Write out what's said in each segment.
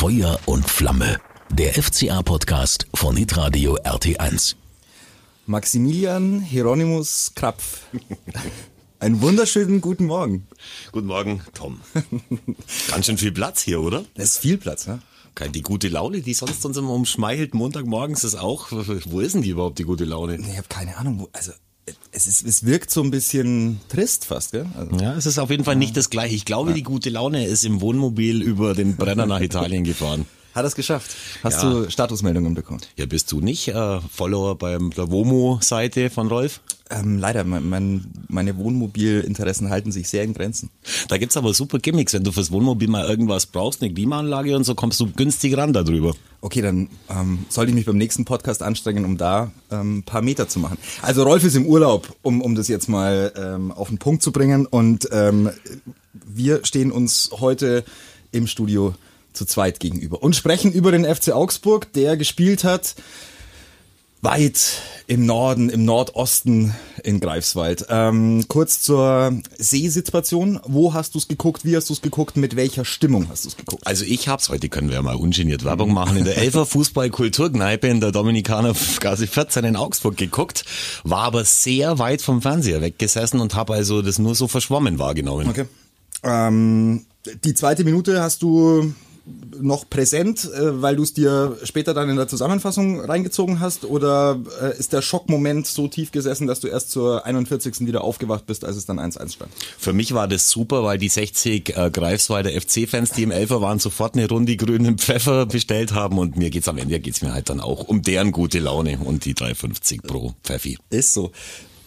Feuer und Flamme. Der FCA-Podcast von Hitradio RT1. Maximilian Hieronymus Krapf. Einen wunderschönen guten Morgen. Guten Morgen, Tom. Ganz schön viel Platz hier, oder? Das ist viel Platz, ne? Die gute Laune, die sonst uns immer umschmeichelt, Montagmorgens ist auch. Wo ist denn die überhaupt, die gute Laune? Ich habe keine Ahnung, wo, also es, ist, es wirkt so ein bisschen trist fast, gell? Also, ja, es ist auf jeden Fall nicht das gleiche. Ich glaube, die gute Laune ist im Wohnmobil über den Brenner nach Italien gefahren. Hat es geschafft? Hast ja. du Statusmeldungen bekommen? Ja, bist du nicht äh, Follower beim der Womo-Seite von Rolf? Ähm, leider, mein, mein, meine Wohnmobilinteressen halten sich sehr in Grenzen. Da gibt's aber super Gimmicks, wenn du fürs Wohnmobil mal irgendwas brauchst, eine Klimaanlage und so, kommst du günstig ran darüber. Okay, dann ähm, sollte ich mich beim nächsten Podcast anstrengen, um da ähm, ein paar Meter zu machen. Also Rolf ist im Urlaub, um, um das jetzt mal ähm, auf den Punkt zu bringen. Und ähm, wir stehen uns heute im Studio zu zweit gegenüber und sprechen über den FC Augsburg, der gespielt hat weit im Norden, im Nordosten in Greifswald. Ähm, kurz zur Seesituation. Wo hast du es geguckt? Wie hast du es geguckt? Mit welcher Stimmung hast du es geguckt? Also ich hab's, heute können wir ja mal ungeniert Werbung machen, in der Elfer Fußball-Kulturkneipe in der Dominikaner Gase 14 in Augsburg geguckt, war aber sehr weit vom Fernseher weggesessen und habe also das nur so verschwommen wahrgenommen. Okay. Ähm, die zweite Minute hast du noch präsent, äh, weil du es dir später dann in der Zusammenfassung reingezogen hast? Oder äh, ist der Schockmoment so tief gesessen, dass du erst zur 41. wieder aufgewacht bist, als es dann 1-1 stand? Für mich war das super, weil die 60 äh, Greifswalder FC-Fans, die im Elfer waren, sofort eine Runde grünen Pfeffer bestellt haben und mir geht's am Ende geht's mir halt dann auch um deren gute Laune und die 3,50 pro Pfeffi. Ist so.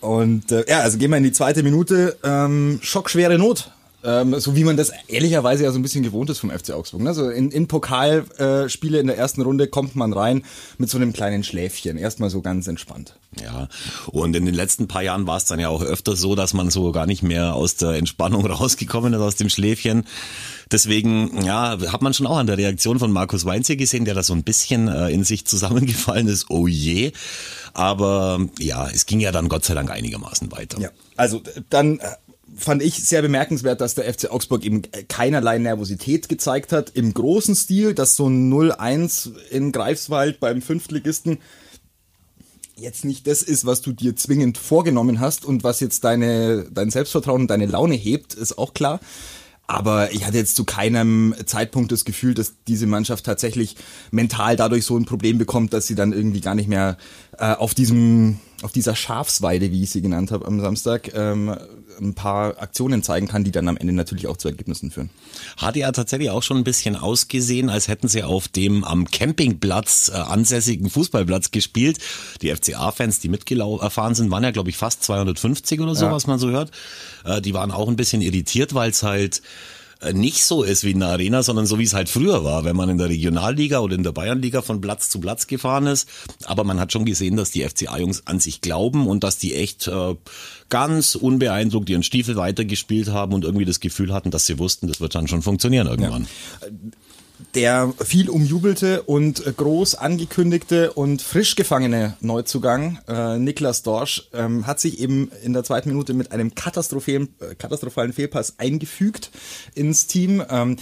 Und äh, ja, also gehen wir in die zweite Minute. Ähm, schockschwere Not ähm, so wie man das ehrlicherweise ja so ein bisschen gewohnt ist vom FC Augsburg. Ne? So in, in Pokalspiele äh, in der ersten Runde kommt man rein mit so einem kleinen Schläfchen. Erstmal so ganz entspannt. Ja, und in den letzten paar Jahren war es dann ja auch öfter so, dass man so gar nicht mehr aus der Entspannung rausgekommen ist, aus dem Schläfchen. Deswegen, ja, hat man schon auch an der Reaktion von Markus Weinze gesehen, der da so ein bisschen äh, in sich zusammengefallen ist. Oh je. Aber ja, es ging ja dann Gott sei Dank einigermaßen weiter. Ja, also dann äh, fand ich sehr bemerkenswert, dass der FC Augsburg eben keinerlei Nervosität gezeigt hat im großen Stil, dass so ein 0-1 in Greifswald beim Fünftligisten jetzt nicht das ist, was du dir zwingend vorgenommen hast und was jetzt deine, dein Selbstvertrauen und deine Laune hebt, ist auch klar. Aber ich hatte jetzt zu keinem Zeitpunkt das Gefühl, dass diese Mannschaft tatsächlich mental dadurch so ein Problem bekommt, dass sie dann irgendwie gar nicht mehr äh, auf diesem, auf dieser Schafsweide, wie ich sie genannt habe am Samstag, ähm, ein paar Aktionen zeigen kann, die dann am Ende natürlich auch zu Ergebnissen führen. Hat ja tatsächlich auch schon ein bisschen ausgesehen, als hätten sie auf dem am Campingplatz äh, ansässigen Fußballplatz gespielt. Die FCA-Fans, die mitgefahren sind, waren ja glaube ich fast 250 oder so, ja. was man so hört. Äh, die waren auch ein bisschen irritiert, weil es halt nicht so ist wie in der Arena, sondern so wie es halt früher war, wenn man in der Regionalliga oder in der Bayernliga von Platz zu Platz gefahren ist. Aber man hat schon gesehen, dass die FCA-Jungs an sich glauben und dass die echt äh, ganz unbeeindruckt ihren Stiefel weitergespielt haben und irgendwie das Gefühl hatten, dass sie wussten, das wird dann schon funktionieren irgendwann. Ja der viel umjubelte und groß angekündigte und frisch gefangene Neuzugang äh, Niklas Dorsch ähm, hat sich eben in der zweiten Minute mit einem katastrophalen, äh, katastrophalen Fehlpass eingefügt ins Team. Ähm,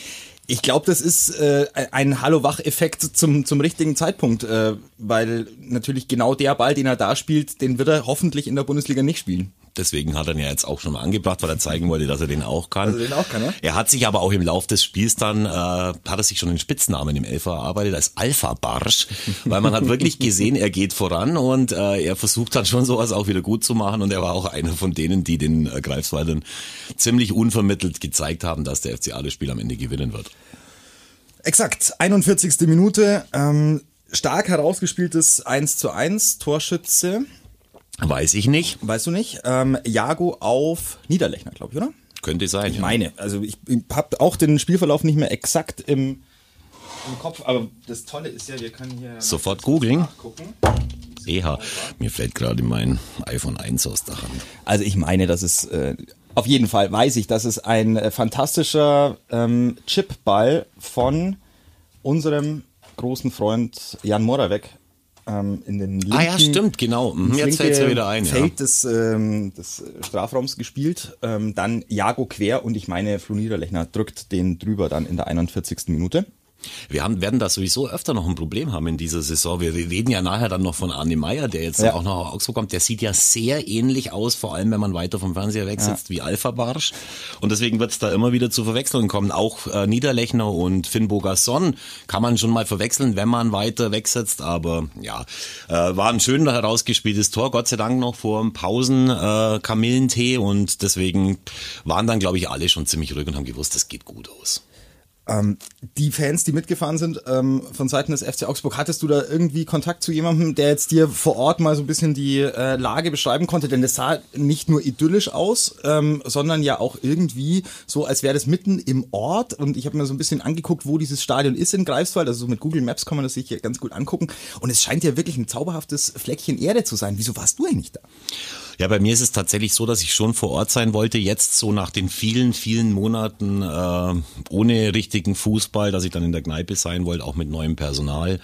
ich glaube, das ist äh, ein Hallo-Wach-Effekt zum, zum richtigen Zeitpunkt, äh, weil natürlich genau der Ball, den er da spielt, den wird er hoffentlich in der Bundesliga nicht spielen. Deswegen hat er ihn ja jetzt auch schon mal angebracht, weil er zeigen wollte, dass er den auch kann. Also den auch kann, ja? Er hat sich aber auch im Lauf des Spiels dann, äh, hat er sich schon den Spitznamen im Elfer erarbeitet als Alpha Barsch, weil man hat wirklich gesehen, er geht voran und äh, er versucht dann schon sowas auch wieder gut zu machen und er war auch einer von denen, die den äh, Greifswaldern ziemlich unvermittelt gezeigt haben, dass der FCA das Spiel am Ende gewinnen wird. Exakt, 41. Minute, ähm, stark herausgespieltes 1 zu 1, Torschütze Weiß ich nicht. Weißt du nicht? Ähm, Jago auf Niederlechner, glaube ich, oder? Könnte sein. Ich ja. meine, also ich habe auch den Spielverlauf nicht mehr exakt im, im Kopf, aber das Tolle ist ja, wir können hier sofort googeln. EH, mir fällt gerade mein iPhone 1 aus der Hand. Also ich meine, dass es äh, auf jeden Fall weiß ich, dass es ein äh, fantastischer ähm, Chipball von unserem großen Freund Jan Moravec ähm, in den linken, Ah ja, stimmt, genau. Mhm, jetzt fällt es ja wieder ein. Feld ja. des, ähm, des Strafraums gespielt. Ähm, dann Jago quer und ich meine, Flo Niederlechner drückt den drüber dann in der 41. Minute. Wir haben, werden da sowieso öfter noch ein Problem haben in dieser Saison. Wir reden ja nachher dann noch von Arne Meyer, der jetzt ja. auch noch nach Augsburg kommt. Der sieht ja sehr ähnlich aus, vor allem wenn man weiter vom Fernseher wegsitzt, ja. wie Alpha Barsch. Und deswegen wird es da immer wieder zu Verwechslungen kommen. Auch äh, Niederlechner und Finn Bogasson kann man schon mal verwechseln, wenn man weiter wegsetzt. Aber ja, äh, war ein schön herausgespieltes Tor, Gott sei Dank noch vor dem Pausen äh, Kamillentee. Und deswegen waren dann, glaube ich, alle schon ziemlich ruhig und haben gewusst, das geht gut aus. Ähm, die Fans, die mitgefahren sind ähm, von Seiten des FC Augsburg, hattest du da irgendwie Kontakt zu jemandem, der jetzt dir vor Ort mal so ein bisschen die äh, Lage beschreiben konnte? Denn das sah nicht nur idyllisch aus, ähm, sondern ja auch irgendwie so, als wäre das mitten im Ort. Und ich habe mir so ein bisschen angeguckt, wo dieses Stadion ist in Greifswald. Also so mit Google Maps kann man das sich hier ganz gut angucken. Und es scheint ja wirklich ein zauberhaftes Fleckchen Erde zu sein. Wieso warst du eigentlich da? Ja, bei mir ist es tatsächlich so, dass ich schon vor Ort sein wollte. Jetzt so nach den vielen, vielen Monaten äh, ohne richtigen Fußball, dass ich dann in der Kneipe sein wollte, auch mit neuem Personal.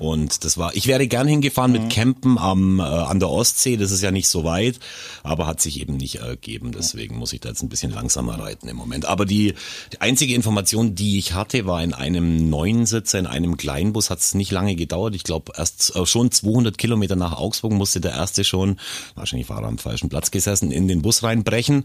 Und das war, ich wäre gern hingefahren mhm. mit Campen am, äh, an der Ostsee, das ist ja nicht so weit, aber hat sich eben nicht ergeben. Deswegen muss ich da jetzt ein bisschen langsamer reiten im Moment. Aber die, die einzige Information, die ich hatte, war in einem neuen Sitzer, in einem Kleinbus, hat es nicht lange gedauert. Ich glaube, erst äh, schon 200 Kilometer nach Augsburg musste der erste schon, wahrscheinlich war er am falschen Platz gesessen, in den Bus reinbrechen.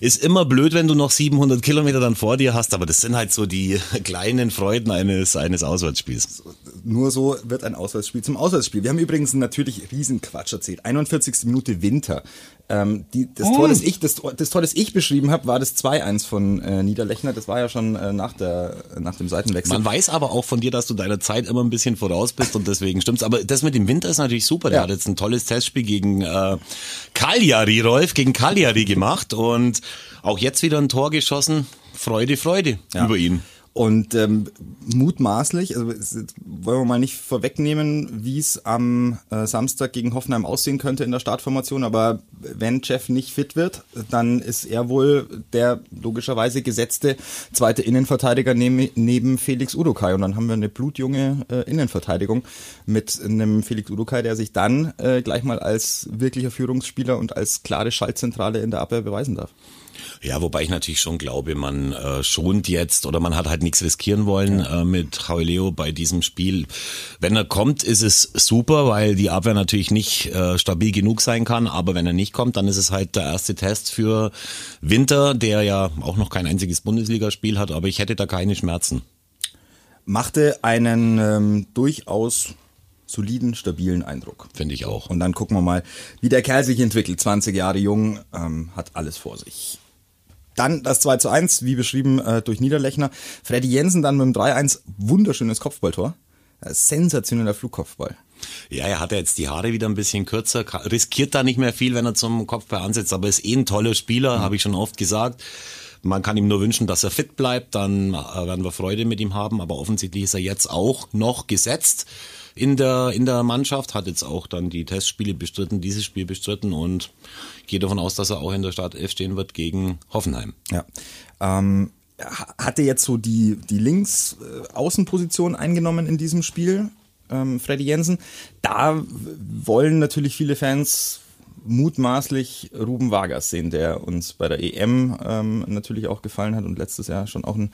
Ist immer blöd, wenn du noch 700 Kilometer dann vor dir hast, aber das sind halt so die kleinen Freuden eines, eines Auswärtsspiels. Nur so wird ein Auswärtsspiel zum Auswärtsspiel. Wir haben übrigens natürlich Riesenquatsch erzählt. 41. Minute Winter. Ähm, die, das, oh. Tor, das, ich, das, das Tor, das ich beschrieben habe, war das 2-1 von äh, Niederlechner. Das war ja schon äh, nach, der, nach dem Seitenwechsel. Man weiß aber auch von dir, dass du deiner Zeit immer ein bisschen voraus bist und deswegen stimmt's. Aber das mit dem Winter ist natürlich super. Der ja. hat jetzt ein tolles Testspiel gegen äh, Cagliari, Rolf, gegen Cagliari gemacht und auch jetzt wieder ein Tor geschossen. Freude, Freude ja. über ihn. Und ähm, mutmaßlich, also wollen wir mal nicht vorwegnehmen, wie es am äh, Samstag gegen Hoffenheim aussehen könnte in der Startformation, aber wenn Jeff nicht fit wird, dann ist er wohl der logischerweise gesetzte zweite Innenverteidiger neben, neben Felix Udokai. Und dann haben wir eine blutjunge äh, Innenverteidigung mit einem Felix Udokai, der sich dann äh, gleich mal als wirklicher Führungsspieler und als klare Schaltzentrale in der Abwehr beweisen darf. Ja, wobei ich natürlich schon glaube, man äh, schont jetzt oder man hat halt nichts riskieren wollen äh, mit Leo bei diesem Spiel. Wenn er kommt, ist es super, weil die Abwehr natürlich nicht äh, stabil genug sein kann. Aber wenn er nicht kommt, dann ist es halt der erste Test für Winter, der ja auch noch kein einziges Bundesligaspiel hat. Aber ich hätte da keine Schmerzen. Machte einen ähm, durchaus soliden, stabilen Eindruck. Finde ich auch. Und dann gucken wir mal, wie der Kerl sich entwickelt. 20 Jahre jung, ähm, hat alles vor sich. Dann das 2 zu 1, wie beschrieben äh, durch Niederlechner. Freddy Jensen dann mit dem 3-1, wunderschönes Kopfballtor. Äh, sensationeller Flugkopfball. Ja, er hat jetzt die Haare wieder ein bisschen kürzer, riskiert da nicht mehr viel, wenn er zum Kopfball ansetzt, aber ist eh ein toller Spieler, mhm. habe ich schon oft gesagt. Man kann ihm nur wünschen, dass er fit bleibt, dann äh, werden wir Freude mit ihm haben, aber offensichtlich ist er jetzt auch noch gesetzt in der, in der Mannschaft, hat jetzt auch dann die Testspiele bestritten, dieses Spiel bestritten und gehe davon aus, dass er auch in der Startelf stehen wird gegen Hoffenheim. Ja. Ähm hatte jetzt so die, die Links-Außenposition eingenommen in diesem Spiel, ähm, Freddy Jensen. Da wollen natürlich viele Fans mutmaßlich Ruben Vargas sehen, der uns bei der EM ähm, natürlich auch gefallen hat und letztes Jahr schon auch einen,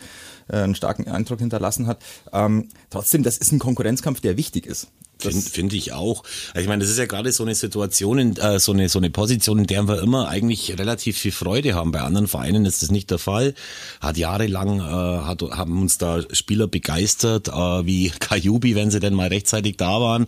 äh, einen starken Eindruck hinterlassen hat. Ähm, trotzdem, das ist ein Konkurrenzkampf, der wichtig ist. Finde find ich auch. Also ich meine, das ist ja gerade so eine Situation, in, äh, so eine so eine Position, in der wir immer eigentlich relativ viel Freude haben. Bei anderen Vereinen ist das nicht der Fall. Hat jahrelang äh, hat, haben uns da Spieler begeistert, äh, wie Kajubi, wenn sie denn mal rechtzeitig da waren.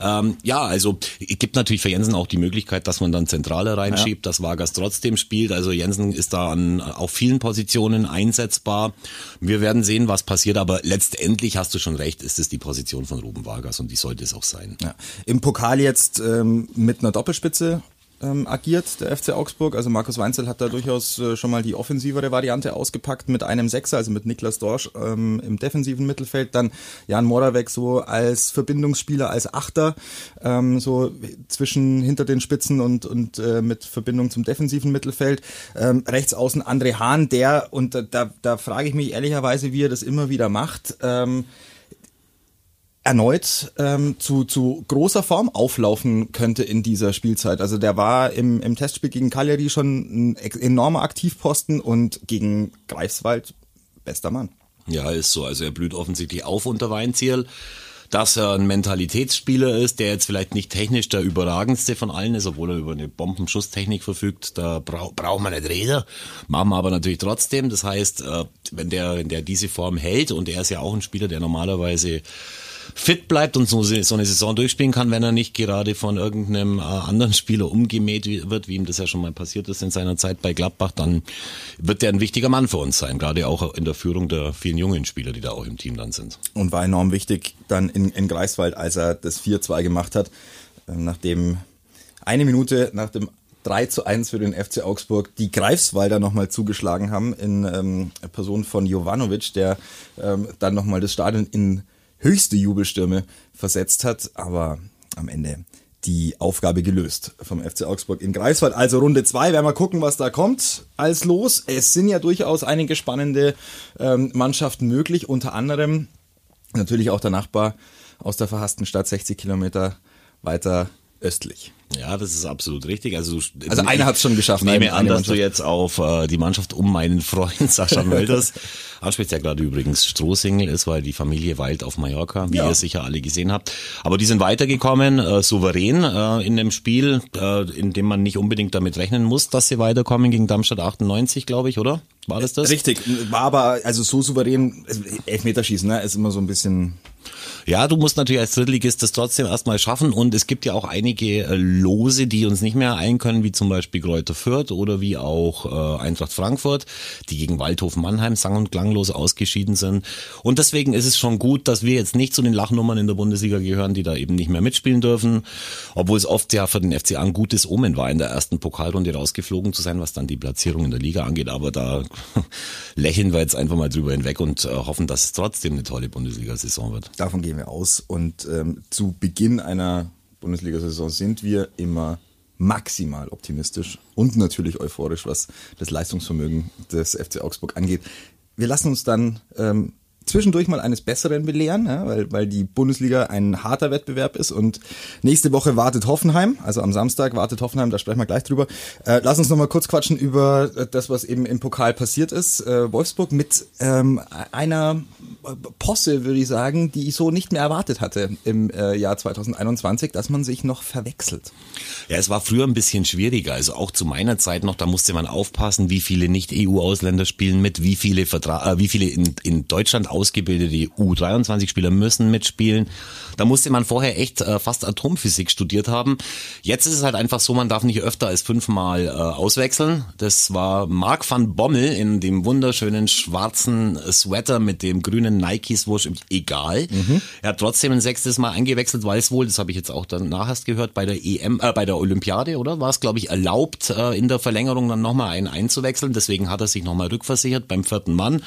Ähm, ja, also gibt natürlich für Jensen auch die Möglichkeit, dass man dann Zentrale reinschiebt, ja. dass Vargas trotzdem spielt. Also Jensen ist da an auf vielen Positionen einsetzbar. Wir werden sehen, was passiert, aber letztendlich hast du schon recht, ist es die Position von Ruben Vargas und die sollte es auch sein. Ja. Im Pokal jetzt ähm, mit einer Doppelspitze ähm, agiert, der FC Augsburg. Also Markus Weinzel hat da durchaus äh, schon mal die offensivere Variante ausgepackt mit einem Sechser, also mit Niklas Dorsch ähm, im defensiven Mittelfeld. Dann Jan Moravec so als Verbindungsspieler, als Achter, ähm, so zwischen hinter den Spitzen und, und äh, mit Verbindung zum defensiven Mittelfeld. Ähm, rechts außen André Hahn, der, und da, da, da frage ich mich ehrlicherweise, wie er das immer wieder macht, ähm, erneut ähm, zu, zu großer Form auflaufen könnte in dieser Spielzeit. Also der war im, im Testspiel gegen Cagliari schon ein enormer Aktivposten und gegen Greifswald bester Mann. Ja, ist so. Also er blüht offensichtlich auf unter Weinziel dass er ein Mentalitätsspieler ist, der jetzt vielleicht nicht technisch der überragendste von allen ist, obwohl er über eine Bombenschusstechnik verfügt. Da braucht brauch man nicht reden, machen wir aber natürlich trotzdem. Das heißt, äh, wenn der, wenn der diese Form hält und er ist ja auch ein Spieler, der normalerweise fit bleibt und so, so eine Saison durchspielen kann, wenn er nicht gerade von irgendeinem äh, anderen Spieler umgemäht wird, wie ihm das ja schon mal passiert ist in seiner Zeit bei Gladbach, dann wird er ein wichtiger Mann für uns sein, gerade auch in der Führung der vielen jungen Spieler, die da auch im Team dann sind. Und war enorm wichtig dann in, in Greifswald, als er das 4-2 gemacht hat, ähm, nachdem eine Minute nach dem 3 zu 1 für den FC Augsburg die Greifswalder nochmal zugeschlagen haben in ähm, Person von Jovanovic, der ähm, dann nochmal das Stadion in höchste Jubelstürme versetzt hat, aber am Ende die Aufgabe gelöst vom FC Augsburg in Greifswald. Also Runde zwei, werden wir gucken, was da kommt als los. Es sind ja durchaus einige spannende ähm, Mannschaften möglich, unter anderem natürlich auch der Nachbar aus der verhassten Stadt 60 Kilometer weiter östlich. Ja, das ist absolut richtig. Also, also einer hat es schon geschafft. Ich nehme an, dass du jetzt auf äh, die Mannschaft um meinen Freund Sascha Mölders ansprichst, der gerade übrigens Strohsingel ist, weil die Familie weilt auf Mallorca, wie ja. ihr sicher alle gesehen habt. Aber die sind weitergekommen, äh, souverän äh, in dem Spiel, äh, in dem man nicht unbedingt damit rechnen muss, dass sie weiterkommen gegen Darmstadt 98, glaube ich, oder? War das das? Richtig, war aber also so souverän, Elfmeterschießen, ne, ist immer so ein bisschen ja, du musst natürlich als Drittligist das trotzdem erstmal schaffen und es gibt ja auch einige äh, Lose, die uns nicht mehr ein können, wie zum Beispiel Kräuter Fürth oder wie auch äh, Eintracht Frankfurt, die gegen Waldhof Mannheim sang- und klanglos ausgeschieden sind. Und deswegen ist es schon gut, dass wir jetzt nicht zu den Lachnummern in der Bundesliga gehören, die da eben nicht mehr mitspielen dürfen, obwohl es oft ja für den FCA ein gutes Omen war, in der ersten Pokalrunde rausgeflogen zu sein, was dann die Platzierung in der Liga angeht. Aber da lächeln wir jetzt einfach mal drüber hinweg und äh, hoffen, dass es trotzdem eine tolle Bundesliga-Saison wird. Davon gehen wir aus. Und ähm, zu Beginn einer Bundesliga-Saison sind wir immer maximal optimistisch und natürlich euphorisch, was das Leistungsvermögen des FC Augsburg angeht. Wir lassen uns dann ähm, zwischendurch mal eines Besseren belehren, ja, weil, weil die Bundesliga ein harter Wettbewerb ist und nächste Woche wartet Hoffenheim, also am Samstag wartet Hoffenheim, da sprechen wir gleich drüber. Äh, lass uns noch mal kurz quatschen über das, was eben im Pokal passiert ist. Äh, Wolfsburg mit ähm, einer Posse, würde ich sagen, die ich so nicht mehr erwartet hatte im äh, Jahr 2021, dass man sich noch verwechselt. Ja, es war früher ein bisschen schwieriger, also auch zu meiner Zeit noch, da musste man aufpassen, wie viele Nicht-EU-Ausländer spielen mit, wie viele Vertra äh, wie viele in, in Deutschland ausgebildete U23-Spieler müssen mitspielen. Da musste man vorher echt äh, fast Atomphysik studiert haben. Jetzt ist es halt einfach so, man darf nicht öfter als fünfmal äh, auswechseln. Das war Marc van Bommel in dem wunderschönen schwarzen Sweater mit dem grünen Nikes, wurscht, egal. Mhm. Er hat trotzdem ein sechstes Mal eingewechselt, weil es wohl, das habe ich jetzt auch danach erst gehört, bei der EM, äh, bei der Olympiade, oder? War es, glaube ich, erlaubt, äh, in der Verlängerung dann nochmal einen einzuwechseln. Deswegen hat er sich nochmal rückversichert beim vierten Mann.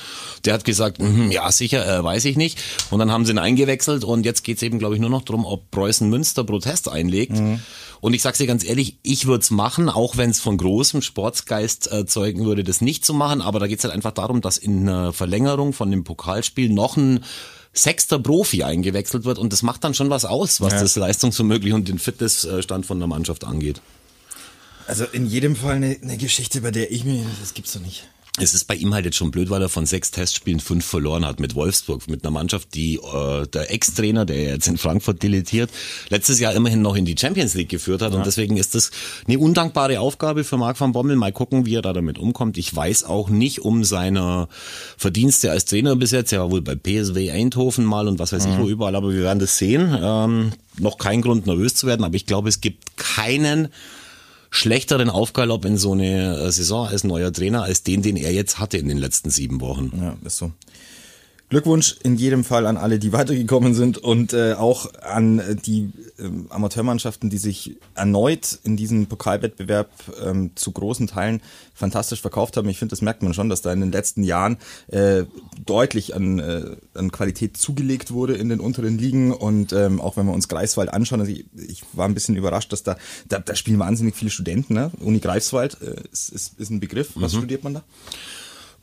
Der hat gesagt, mh, ja, sicher, äh, weiß ich nicht. Und dann haben sie ihn eingewechselt und jetzt geht's eben, glaube ich, nur noch darum, ob Preußen Münster Protest einlegt. Mhm. Und ich sag's dir ganz ehrlich, ich würde es machen, auch wenn es von großem Sportsgeist äh, zeugen würde, das nicht zu machen. Aber da geht's halt einfach darum, dass in einer Verlängerung von dem Pokalspiel noch ein sechster Profi eingewechselt wird und das macht dann schon was aus, was ja. das Leistungsvermöglich und den Fitnessstand von der Mannschaft angeht. Also in jedem Fall eine, eine Geschichte, bei der ich mir, das gibt's doch nicht. Es ist bei ihm halt jetzt schon blöd, weil er von sechs Testspielen fünf verloren hat mit Wolfsburg, mit einer Mannschaft, die äh, der Ex-Trainer, der jetzt in Frankfurt deletiert, letztes Jahr immerhin noch in die Champions League geführt hat. Ja. Und deswegen ist das eine undankbare Aufgabe für Marc van Bommel. Mal gucken, wie er da damit umkommt. Ich weiß auch nicht um seine Verdienste als Trainer bis jetzt. Er war wohl bei PSW Eindhoven mal und was weiß mhm. ich wo überall, aber wir werden das sehen. Ähm, noch kein Grund nervös zu werden, aber ich glaube, es gibt keinen schlechteren Aufgalopp in so eine äh, Saison als neuer Trainer als den, den er jetzt hatte in den letzten sieben Wochen. Ja, ist so. Glückwunsch in jedem Fall an alle, die weitergekommen sind und äh, auch an äh, die äh, Amateurmannschaften, die sich erneut in diesem Pokalwettbewerb ähm, zu großen Teilen fantastisch verkauft haben. Ich finde, das merkt man schon, dass da in den letzten Jahren äh, deutlich an, äh, an Qualität zugelegt wurde in den unteren Ligen und ähm, auch wenn wir uns Greifswald anschauen, also ich, ich war ein bisschen überrascht, dass da, da, da spielen wahnsinnig viele Studenten. Ne? Uni Greifswald äh, ist, ist, ist ein Begriff. Was mhm. studiert man da?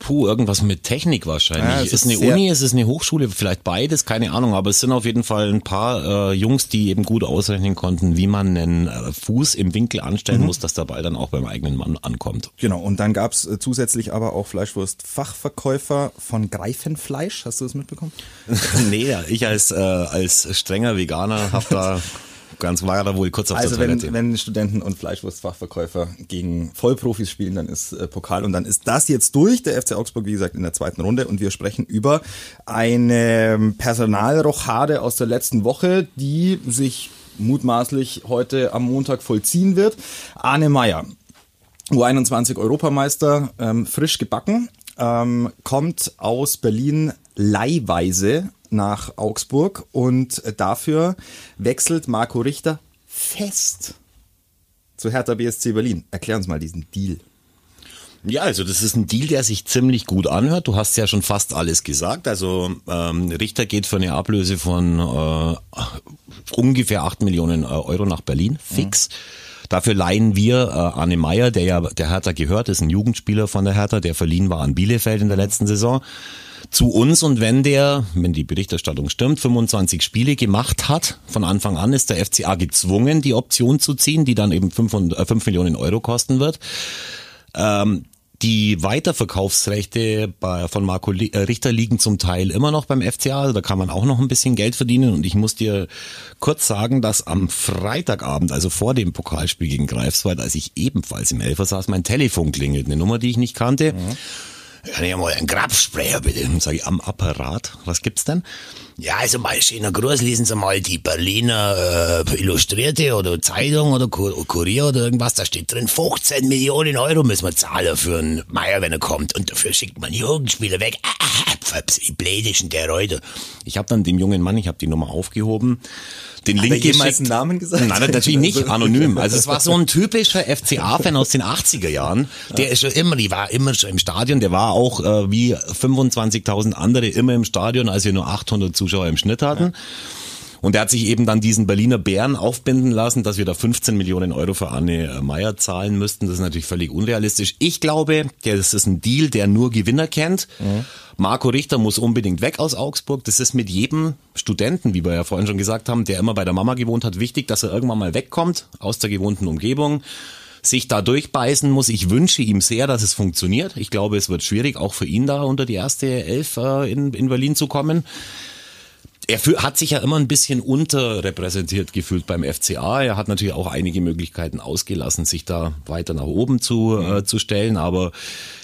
Puh, irgendwas mit Technik wahrscheinlich. Ja, es ist ist eine Uni, ist es eine Hochschule, vielleicht beides, keine Ahnung, aber es sind auf jeden Fall ein paar äh, Jungs, die eben gut ausrechnen konnten, wie man einen äh, Fuß im Winkel anstellen muss, dass der Ball dann auch beim eigenen Mann ankommt. Genau, und dann gab's äh, zusätzlich aber auch Fleischwurst-Fachverkäufer von Greifenfleisch. Hast du das mitbekommen? nee, ja, ich als, äh, als strenger Veganer hab da ganz war da wohl kurz auf Also der wenn, Toilette. wenn Studenten und Fleischwurstfachverkäufer gegen Vollprofis spielen, dann ist äh, Pokal und dann ist das jetzt durch. Der FC Augsburg, wie gesagt, in der zweiten Runde und wir sprechen über eine ähm, Personalrochade aus der letzten Woche, die sich mutmaßlich heute am Montag vollziehen wird. Arne Meyer, U21 Europameister, ähm, frisch gebacken, ähm, kommt aus Berlin leihweise nach Augsburg und dafür wechselt Marco Richter fest zu Hertha BSC Berlin. Erklär uns mal diesen Deal. Ja, also das ist ein Deal, der sich ziemlich gut anhört. Du hast ja schon fast alles gesagt. Also ähm, Richter geht für eine Ablöse von äh, ungefähr 8 Millionen äh, Euro nach Berlin, fix. Dafür leihen wir äh, Arne Meyer, der ja der Hertha gehört, ist ein Jugendspieler von der Hertha, der verliehen war an Bielefeld in der letzten Saison, zu uns. Und wenn der, wenn die Berichterstattung stimmt, 25 Spiele gemacht hat, von Anfang an ist der FCA gezwungen, die Option zu ziehen, die dann eben 5, äh, 5 Millionen Euro kosten wird. Ähm, die Weiterverkaufsrechte bei, von Marco äh, Richter liegen zum Teil immer noch beim FCA, also da kann man auch noch ein bisschen Geld verdienen. Und ich muss dir kurz sagen, dass am Freitagabend, also vor dem Pokalspiel gegen Greifswald, als ich ebenfalls im Elfer saß, mein Telefon klingelt, eine Nummer, die ich nicht kannte. Kann ich mal einen Grabsprayer bitte? Sag ich, am Apparat. Was gibt's denn? Ja, also mal schöner Gruß, lesen Sie mal die Berliner äh, Illustrierte oder Zeitung oder Kur Kurier oder irgendwas, da steht drin, 15 Millionen Euro müssen wir zahlen für einen Meier, wenn er kommt. Und dafür schickt man Jugendspieler weg. Ah, blädischen der Reuter. Ich habe dann dem jungen Mann, ich habe die Nummer aufgehoben, den Link er jemals geschickt. einen Namen gesagt? Nein, natürlich nicht, anonym. Also es war so ein typischer FCA-Fan aus den 80er Jahren. Der ist schon immer, die war immer schon im Stadion. Der war auch äh, wie 25.000 andere immer im Stadion, als wir nur 800 Zuschauer im Schnitt hatten. Und er hat sich eben dann diesen Berliner Bären aufbinden lassen, dass wir da 15 Millionen Euro für Arne äh, Meyer zahlen müssten. Das ist natürlich völlig unrealistisch. Ich glaube, das ist ein Deal, der nur Gewinner kennt. Marco Richter muss unbedingt weg aus Augsburg. Das ist mit jedem Studenten, wie wir ja vorhin schon gesagt haben, der immer bei der Mama gewohnt hat, wichtig, dass er irgendwann mal wegkommt aus der gewohnten Umgebung sich da durchbeißen muss. Ich wünsche ihm sehr, dass es funktioniert. Ich glaube, es wird schwierig, auch für ihn da unter die erste Elf äh, in, in Berlin zu kommen er hat sich ja immer ein bisschen unterrepräsentiert gefühlt beim FCA. Er hat natürlich auch einige Möglichkeiten ausgelassen, sich da weiter nach oben zu, äh, zu stellen. Aber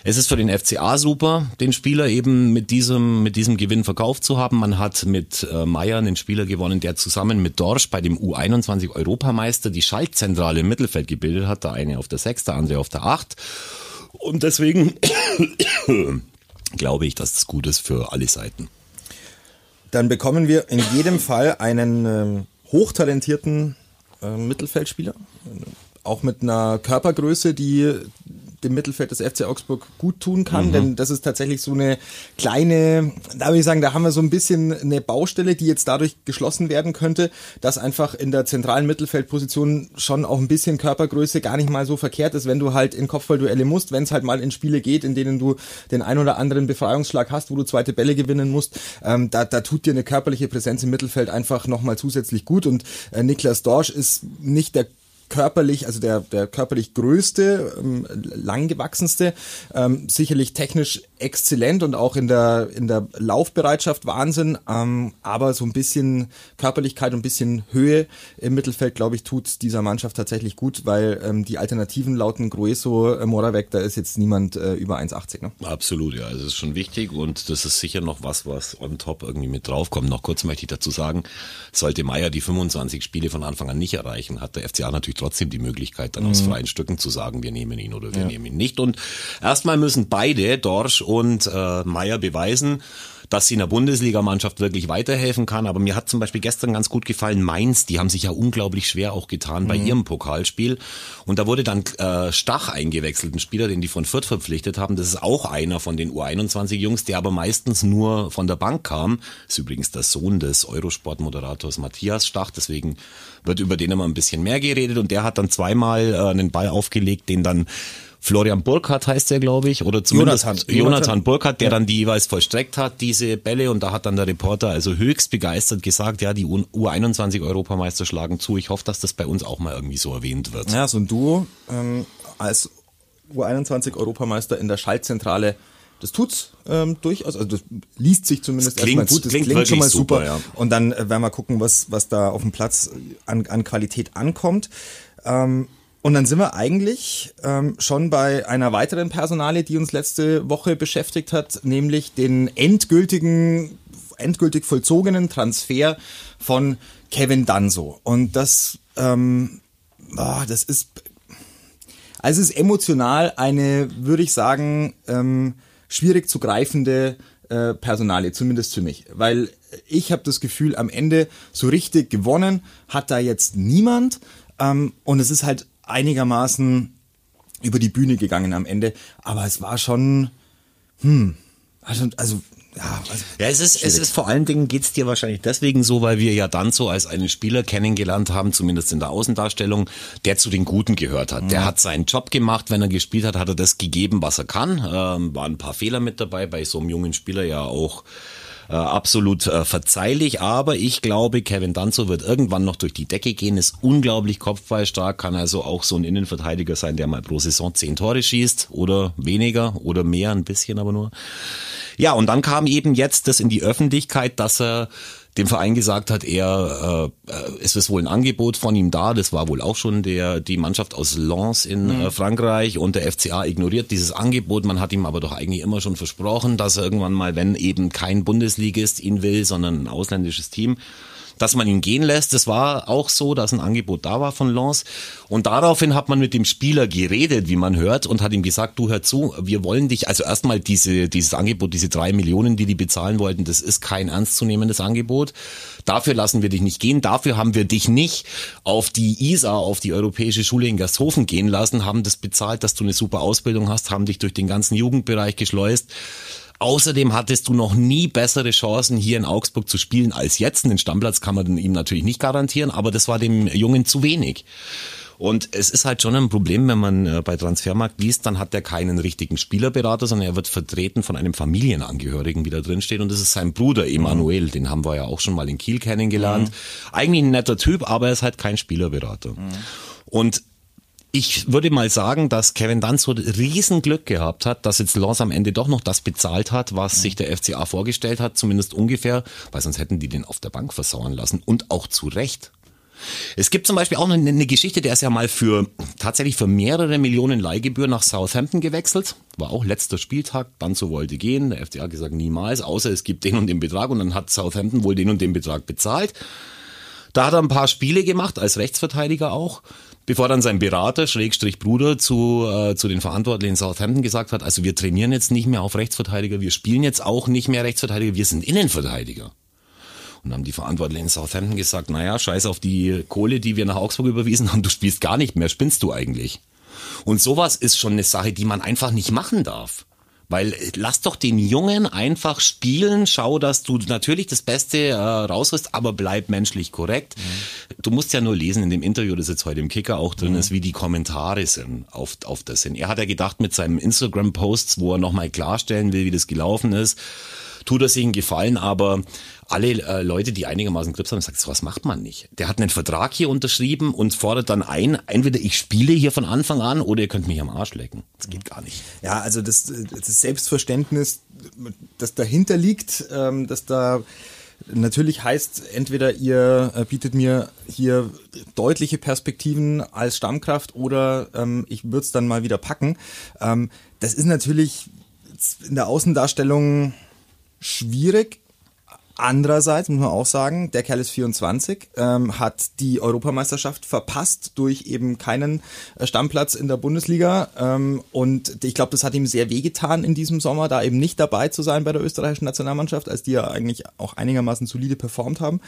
es ist für den FCA super, den Spieler eben mit diesem, mit diesem Gewinn verkauft zu haben. Man hat mit äh, Meier einen Spieler gewonnen, der zusammen mit Dorsch bei dem U21 Europameister die Schaltzentrale im Mittelfeld gebildet hat. Der eine auf der Sechs, der andere auf der Acht. Und deswegen glaube ich, dass das gut ist für alle Seiten. Dann bekommen wir in jedem Fall einen ähm, hochtalentierten äh, Mittelfeldspieler, auch mit einer Körpergröße, die dem Mittelfeld des FC Augsburg gut tun kann, denn das ist tatsächlich so eine kleine, da würde ich sagen, da haben wir so ein bisschen eine Baustelle, die jetzt dadurch geschlossen werden könnte, dass einfach in der zentralen Mittelfeldposition schon auch ein bisschen Körpergröße gar nicht mal so verkehrt ist, wenn du halt in Kopfballduelle musst, wenn es halt mal in Spiele geht, in denen du den ein oder anderen Befreiungsschlag hast, wo du zweite Bälle gewinnen musst, ähm, da, da tut dir eine körperliche Präsenz im Mittelfeld einfach nochmal zusätzlich gut. Und äh, Niklas Dorsch ist nicht der körperlich, also der, der körperlich größte, ähm, langgewachsenste, ähm, sicherlich technisch exzellent und auch in der, in der Laufbereitschaft Wahnsinn, ähm, aber so ein bisschen Körperlichkeit und ein bisschen Höhe im Mittelfeld, glaube ich, tut dieser Mannschaft tatsächlich gut, weil ähm, die Alternativen lauten Grueso, äh, Moravec, da ist jetzt niemand äh, über 1,80. Ne? Absolut, ja. Also es ist schon wichtig und das ist sicher noch was, was on top irgendwie mit draufkommt. Noch kurz möchte ich dazu sagen, sollte Meier die 25 Spiele von Anfang an nicht erreichen, hat der FCA natürlich trotzdem die Möglichkeit, dann aus freien Stücken zu sagen, wir nehmen ihn oder wir nehmen ihn nicht. Und erstmal müssen beide, Dorsch und äh, Meier, beweisen, dass sie in der Bundesligamannschaft wirklich weiterhelfen kann. Aber mir hat zum Beispiel gestern ganz gut gefallen Mainz. Die haben sich ja unglaublich schwer auch getan bei ihrem Pokalspiel. Und da wurde dann äh, Stach eingewechselt, ein Spieler, den die von Fürth verpflichtet haben. Das ist auch einer von den U21-Jungs, der aber meistens nur von der Bank kam. Ist übrigens der Sohn des Eurosport-Moderators Matthias Stach. Deswegen wird über den immer ein bisschen mehr geredet. Und der hat dann zweimal äh, einen Ball aufgelegt, den dann Florian Burkhardt heißt der, glaube ich, oder zumindest Jonathan. Jonathan. Burkhardt, der dann die jeweils vollstreckt hat, diese Bälle. Und da hat dann der Reporter also höchst begeistert gesagt, ja, die U21-Europameister schlagen zu. Ich hoffe, dass das bei uns auch mal irgendwie so erwähnt wird. Ja, so ein Duo ähm, als U21-Europameister in der Schaltzentrale. Das tut's ähm, durchaus, also das liest sich zumindest klingt- erstmal gut, das klingt klingt, schon mal super. super, ja. Und dann äh, werden wir gucken, was, was da auf dem Platz an, an Qualität ankommt. Ähm, und dann sind wir eigentlich ähm, schon bei einer weiteren Personalie, die uns letzte Woche beschäftigt hat, nämlich den endgültigen, endgültig vollzogenen Transfer von Kevin Danso. Und das, ähm, ah, das ist also es ist emotional eine, würde ich sagen, ähm, schwierig zu greifende äh, Personalie, zumindest für mich. Weil ich habe das Gefühl, am Ende so richtig gewonnen hat da jetzt niemand. Ähm, und es ist halt einigermaßen über die Bühne gegangen am Ende. Aber es war schon, hm, also, also ja, also, Ja, es ist, es ist vor allen Dingen geht's dir wahrscheinlich deswegen so, weil wir ja dann so als einen Spieler kennengelernt haben, zumindest in der Außendarstellung, der zu den Guten gehört hat. Der hat seinen Job gemacht, wenn er gespielt hat, hat er das gegeben, was er kann. Ähm, waren ein paar Fehler mit dabei, bei so einem jungen Spieler ja auch äh, absolut äh, verzeihlich, aber ich glaube, Kevin Danzo wird irgendwann noch durch die Decke gehen, ist unglaublich kopfballstark, kann also auch so ein Innenverteidiger sein, der mal pro Saison zehn Tore schießt oder weniger oder mehr, ein bisschen aber nur. Ja, und dann kam eben jetzt das in die Öffentlichkeit, dass er dem Verein gesagt hat, er äh, es ist wohl ein Angebot von ihm da, das war wohl auch schon der die Mannschaft aus Lens in äh, Frankreich. Und der FCA ignoriert dieses Angebot. Man hat ihm aber doch eigentlich immer schon versprochen, dass er irgendwann mal, wenn eben kein Bundesligist ihn will, sondern ein ausländisches Team, dass man ihn gehen lässt. Das war auch so, dass ein Angebot da war von Lens. Und daraufhin hat man mit dem Spieler geredet, wie man hört, und hat ihm gesagt, du hör zu, wir wollen dich, also erstmal diese, dieses Angebot, diese drei Millionen, die die bezahlen wollten, das ist kein ernstzunehmendes Angebot. Dafür lassen wir dich nicht gehen. Dafür haben wir dich nicht auf die ISA, auf die Europäische Schule in Gasthofen gehen lassen, haben das bezahlt, dass du eine super Ausbildung hast, haben dich durch den ganzen Jugendbereich geschleust. Außerdem hattest du noch nie bessere Chancen, hier in Augsburg zu spielen als jetzt. Den Stammplatz kann man ihm natürlich nicht garantieren, aber das war dem Jungen zu wenig. Und es ist halt schon ein Problem, wenn man äh, bei Transfermarkt liest, dann hat er keinen richtigen Spielerberater, sondern er wird vertreten von einem Familienangehörigen, wie da drin steht. Und das ist sein Bruder Emanuel, den haben wir ja auch schon mal in Kiel kennengelernt. Eigentlich ein netter Typ, aber er ist halt kein Spielerberater. Und ich würde mal sagen, dass Kevin Danzo Riesenglück gehabt hat, dass jetzt Lens am Ende doch noch das bezahlt hat, was sich der FCA vorgestellt hat, zumindest ungefähr, weil sonst hätten die den auf der Bank versauern lassen und auch zu Recht. Es gibt zum Beispiel auch eine, eine Geschichte, der ist ja mal für tatsächlich für mehrere Millionen Leihgebühr nach Southampton gewechselt. War auch letzter Spieltag, Danzo wollte gehen, der FCA hat gesagt niemals, außer es gibt den und den Betrag und dann hat Southampton wohl den und den Betrag bezahlt. Da hat er ein paar Spiele gemacht, als Rechtsverteidiger auch, bevor dann sein Berater, Schrägstrich Bruder, zu, äh, zu den Verantwortlichen in Southampton gesagt hat, also wir trainieren jetzt nicht mehr auf Rechtsverteidiger, wir spielen jetzt auch nicht mehr Rechtsverteidiger, wir sind Innenverteidiger. Und haben die Verantwortlichen in Southampton gesagt, naja, scheiß auf die Kohle, die wir nach Augsburg überwiesen haben, du spielst gar nicht mehr, spinnst du eigentlich? Und sowas ist schon eine Sache, die man einfach nicht machen darf. Weil äh, lass doch den Jungen einfach spielen, schau, dass du natürlich das Beste äh, rausriss, aber bleib menschlich korrekt. Du musst ja nur lesen in dem Interview, das jetzt heute im Kicker auch drin ist, wie die Kommentare sind auf, auf das sind. Er hat ja gedacht mit seinem Instagram-Posts, wo er nochmal klarstellen will, wie das gelaufen ist, tut er sich einen Gefallen, aber alle äh, Leute, die einigermaßen Grips haben, sagen, sowas macht man nicht. Der hat einen Vertrag hier unterschrieben und fordert dann ein, entweder ich spiele hier von Anfang an oder ihr könnt mich am Arsch lecken. Das geht gar nicht. Ja, also das, das Selbstverständnis, das dahinter liegt, ähm, dass da natürlich heißt, entweder ihr äh, bietet mir hier deutliche Perspektiven als Stammkraft oder ähm, ich würde es dann mal wieder packen. Ähm, das ist natürlich in der Außendarstellung schwierig. Andererseits muss man auch sagen, der Kerl ist 24, ähm, hat die Europameisterschaft verpasst durch eben keinen äh, Stammplatz in der Bundesliga. Ähm, und ich glaube, das hat ihm sehr wehgetan in diesem Sommer, da eben nicht dabei zu sein bei der österreichischen Nationalmannschaft, als die ja eigentlich auch einigermaßen solide performt haben.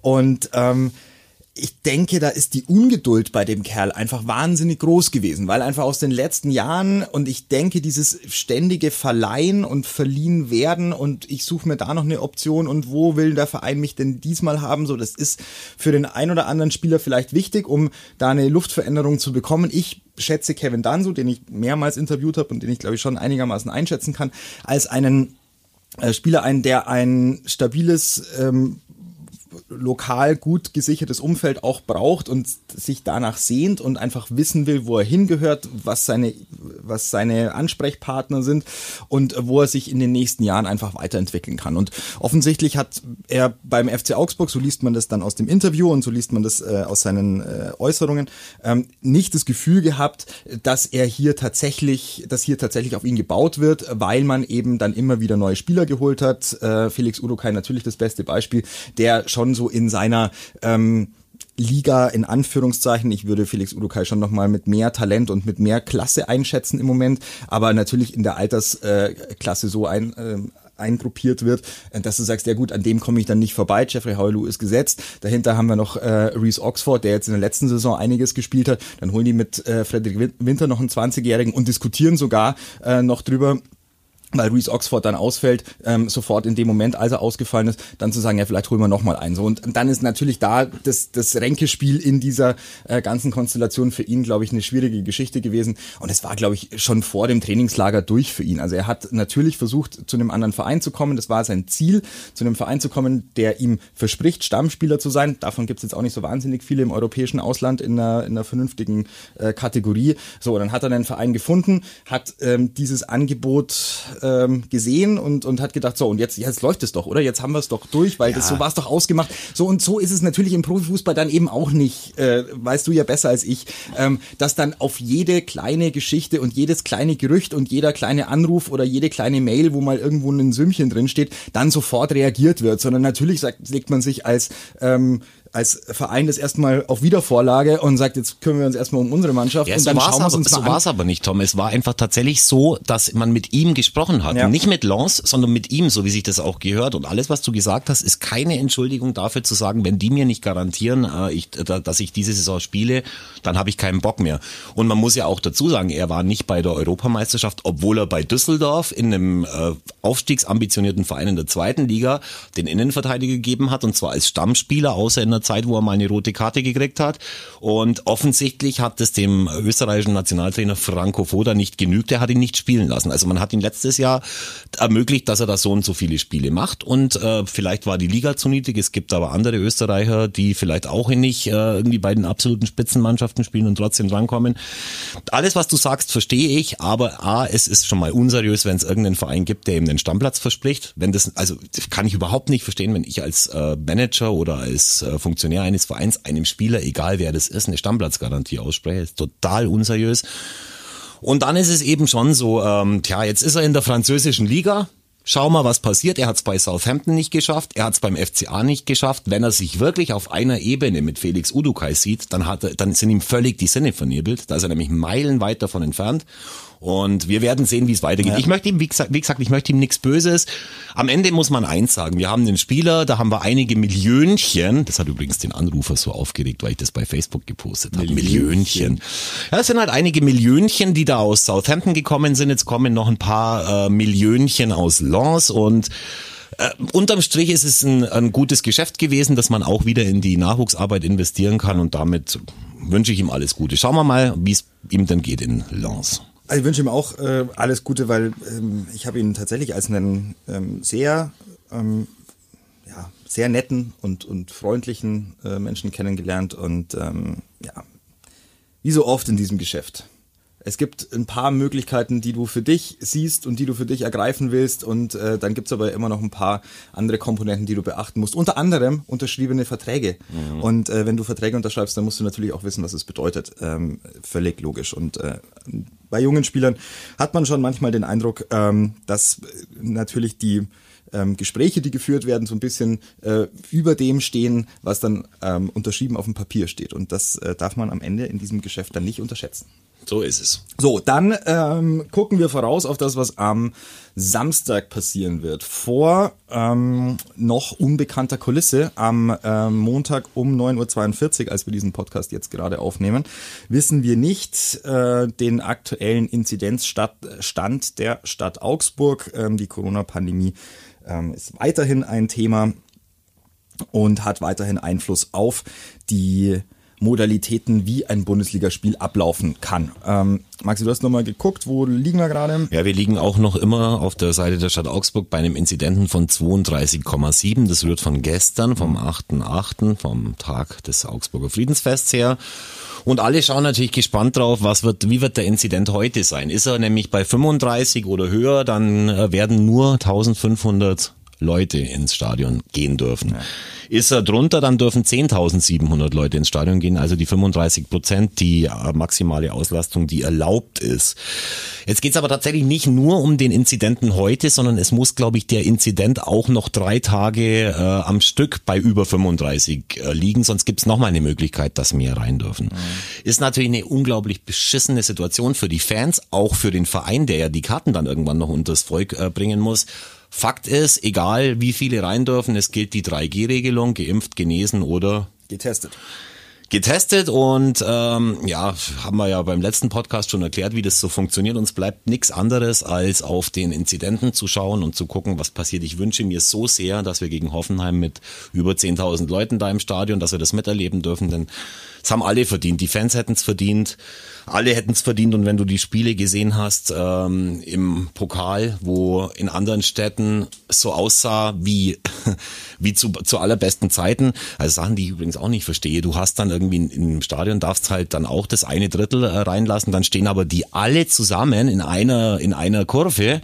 Und ähm, ich denke, da ist die Ungeduld bei dem Kerl einfach wahnsinnig groß gewesen, weil einfach aus den letzten Jahren und ich denke, dieses ständige Verleihen und verliehen werden und ich suche mir da noch eine Option und wo will der Verein mich denn diesmal haben, so das ist für den ein oder anderen Spieler vielleicht wichtig, um da eine Luftveränderung zu bekommen. Ich schätze Kevin Danso, den ich mehrmals interviewt habe und den ich glaube ich schon einigermaßen einschätzen kann, als einen äh, Spieler ein, der ein stabiles ähm, lokal gut gesichertes Umfeld auch braucht und sich danach sehnt und einfach wissen will, wo er hingehört, was seine, was seine Ansprechpartner sind und wo er sich in den nächsten Jahren einfach weiterentwickeln kann. Und offensichtlich hat er beim FC Augsburg, so liest man das dann aus dem Interview und so liest man das äh, aus seinen äh, Äußerungen, ähm, nicht das Gefühl gehabt, dass er hier tatsächlich, dass hier tatsächlich auf ihn gebaut wird, weil man eben dann immer wieder neue Spieler geholt hat. Äh, Felix Urukai natürlich das beste Beispiel, der schon so in seiner ähm, Liga in Anführungszeichen. Ich würde Felix Udukai schon nochmal mit mehr Talent und mit mehr Klasse einschätzen im Moment, aber natürlich in der Altersklasse so ein, äh, eingruppiert wird, äh, dass du sagst, ja gut, an dem komme ich dann nicht vorbei. Jeffrey Hoylou ist gesetzt. Dahinter haben wir noch äh, Reese Oxford, der jetzt in der letzten Saison einiges gespielt hat. Dann holen die mit äh, Frederik Winter noch einen 20-Jährigen und diskutieren sogar äh, noch drüber, weil Reese Oxford dann ausfällt, ähm, sofort in dem Moment, als er ausgefallen ist, dann zu sagen, ja, vielleicht holen wir nochmal einen. So, und dann ist natürlich da das, das Ränkespiel in dieser äh, ganzen Konstellation für ihn, glaube ich, eine schwierige Geschichte gewesen. Und es war, glaube ich, schon vor dem Trainingslager durch für ihn. Also er hat natürlich versucht, zu einem anderen Verein zu kommen. Das war sein Ziel, zu einem Verein zu kommen, der ihm verspricht, Stammspieler zu sein. Davon gibt es jetzt auch nicht so wahnsinnig viele im europäischen Ausland in einer, in einer vernünftigen äh, Kategorie. So, dann hat er einen Verein gefunden, hat ähm, dieses Angebot ähm, gesehen und, und hat gedacht, so, und jetzt, jetzt läuft es doch, oder? Jetzt haben wir es doch durch, weil ja. das so war es doch ausgemacht. So und so ist es natürlich im Profifußball dann eben auch nicht, äh, weißt du ja besser als ich, ähm, dass dann auf jede kleine Geschichte und jedes kleine Gerücht und jeder kleine Anruf oder jede kleine Mail, wo mal irgendwo ein Sümmchen drin steht, dann sofort reagiert wird, sondern natürlich sagt, legt man sich als ähm, als Verein das erstmal auf Wiedervorlage und sagt, jetzt kümmern wir uns erstmal um unsere Mannschaft. Ja, und so dann schauen wir es aber, so war's aber nicht, Tom. Es war einfach tatsächlich so, dass man mit ihm gesprochen hat. Ja. Nicht mit Lance, sondern mit ihm, so wie sich das auch gehört. Und alles, was du gesagt hast, ist keine Entschuldigung dafür zu sagen, wenn die mir nicht garantieren, äh, ich, dass ich diese Saison spiele, dann habe ich keinen Bock mehr. Und man muss ja auch dazu sagen, er war nicht bei der Europameisterschaft, obwohl er bei Düsseldorf in einem äh, aufstiegsambitionierten Verein in der zweiten Liga den Innenverteidiger gegeben hat, und zwar als Stammspieler, außer in der Zeit, wo er mal eine rote Karte gekriegt hat. Und offensichtlich hat es dem österreichischen Nationaltrainer Franco Foda nicht genügt. Er hat ihn nicht spielen lassen. Also man hat ihn letztes Jahr ermöglicht, dass er da so und so viele Spiele macht. Und äh, vielleicht war die Liga zu niedrig. Es gibt aber andere Österreicher, die vielleicht auch nicht äh, irgendwie bei den absoluten Spitzenmannschaften spielen und trotzdem drankommen. Alles, was du sagst, verstehe ich. Aber A, es ist schon mal unseriös, wenn es irgendeinen Verein gibt, der ihm den Stammplatz verspricht. Wenn das, also kann ich überhaupt nicht verstehen, wenn ich als äh, Manager oder als äh, eines Vereins einem Spieler, egal wer das ist, eine Stammplatzgarantie ausspreche. ist total unseriös. Und dann ist es eben schon so, ähm, tja, jetzt ist er in der französischen Liga. Schau mal, was passiert. Er hat es bei Southampton nicht geschafft, er hat es beim FCA nicht geschafft. Wenn er sich wirklich auf einer Ebene mit Felix Udukai sieht, dann, hat er, dann sind ihm völlig die Sinne vernebelt. Da ist er nämlich meilenweit davon entfernt. Und wir werden sehen, wie es weitergeht. Ja. Ich möchte ihm, wie gesagt, wie gesagt, ich möchte ihm nichts Böses. Am Ende muss man eins sagen. Wir haben den Spieler, da haben wir einige Millionchen. Das hat übrigens den Anrufer so aufgeregt, weil ich das bei Facebook gepostet habe. Millionchen. Ja, es sind halt einige Millionchen, die da aus Southampton gekommen sind. Jetzt kommen noch ein paar äh, Millionchen aus Lens und äh, unterm Strich ist es ein, ein gutes Geschäft gewesen, dass man auch wieder in die Nachwuchsarbeit investieren kann und damit wünsche ich ihm alles Gute. Schauen wir mal, wie es ihm dann geht in Lens. Also ich wünsche ihm auch äh, alles Gute, weil ähm, ich habe ihn tatsächlich als einen ähm, sehr, ähm, ja, sehr netten und, und freundlichen äh, Menschen kennengelernt und ähm, ja, wie so oft in diesem Geschäft es gibt ein paar Möglichkeiten, die du für dich siehst und die du für dich ergreifen willst und äh, dann gibt's aber immer noch ein paar andere Komponenten, die du beachten musst. Unter anderem unterschriebene Verträge. Mhm. Und äh, wenn du Verträge unterschreibst, dann musst du natürlich auch wissen, was es bedeutet. Ähm, völlig logisch. Und äh, bei jungen Spielern hat man schon manchmal den Eindruck, ähm, dass natürlich die ähm, Gespräche, die geführt werden, so ein bisschen äh, über dem stehen, was dann ähm, unterschrieben auf dem Papier steht. Und das äh, darf man am Ende in diesem Geschäft dann nicht unterschätzen. So ist es. So, dann ähm, gucken wir voraus auf das, was am Samstag passieren wird. Vor ähm, noch unbekannter Kulisse am ähm, Montag um 9.42 Uhr, als wir diesen Podcast jetzt gerade aufnehmen, wissen wir nicht äh, den aktuellen Inzidenzstand der Stadt Augsburg. Ähm, die Corona-Pandemie ähm, ist weiterhin ein Thema und hat weiterhin Einfluss auf die Modalitäten, wie ein Bundesligaspiel ablaufen kann. Ähm, Maxi, du hast nochmal geguckt, wo liegen wir gerade? Ja, wir liegen auch noch immer auf der Seite der Stadt Augsburg bei einem Inzidenten von 32,7. Das rührt von gestern, vom 8.8., vom Tag des Augsburger Friedensfests her. Und alle schauen natürlich gespannt drauf, was wird, wie wird der Inzident heute sein. Ist er nämlich bei 35 oder höher, dann äh, werden nur 1500 Leute ins Stadion gehen dürfen. Ja. Ist er drunter, dann dürfen 10.700 Leute ins Stadion gehen, also die 35 Prozent, die maximale Auslastung, die erlaubt ist. Jetzt geht es aber tatsächlich nicht nur um den Inzidenten heute, sondern es muss, glaube ich, der Inzident auch noch drei Tage äh, am Stück bei über 35 äh, liegen, sonst gibt es nochmal eine Möglichkeit, dass mehr rein dürfen. Mhm. Ist natürlich eine unglaublich beschissene Situation für die Fans, auch für den Verein, der ja die Karten dann irgendwann noch unters Volk äh, bringen muss. Fakt ist, egal wie viele rein dürfen, es gilt die 3G-Regelung, geimpft, genesen oder getestet getestet und ähm, ja, haben wir ja beim letzten Podcast schon erklärt, wie das so funktioniert. Uns bleibt nichts anderes, als auf den Inzidenten zu schauen und zu gucken, was passiert. Ich wünsche mir so sehr, dass wir gegen Hoffenheim mit über 10.000 Leuten da im Stadion, dass wir das miterleben dürfen, denn es haben alle verdient. Die Fans hätten es verdient, alle hätten es verdient. Und wenn du die Spiele gesehen hast ähm, im Pokal, wo in anderen Städten so aussah wie wie zu, zu allerbesten Zeiten, also Sachen, die ich übrigens auch nicht verstehe. Du hast dann irgendwie im Stadion darfst halt dann auch das eine Drittel äh, reinlassen, dann stehen aber die alle zusammen in einer in einer Kurve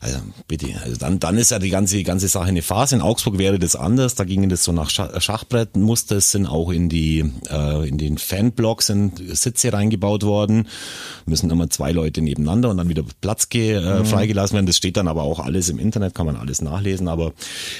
also bitte, also dann, dann ist ja die ganze, ganze Sache eine Phase. In Augsburg wäre das anders, da ging das so nach Schachbrettmuster, es sind auch in die, äh, in den Fanblocks sind Sitze reingebaut worden, müssen immer zwei Leute nebeneinander und dann wieder Platz ge, äh, mhm. freigelassen werden. Das steht dann aber auch alles im Internet, kann man alles nachlesen, aber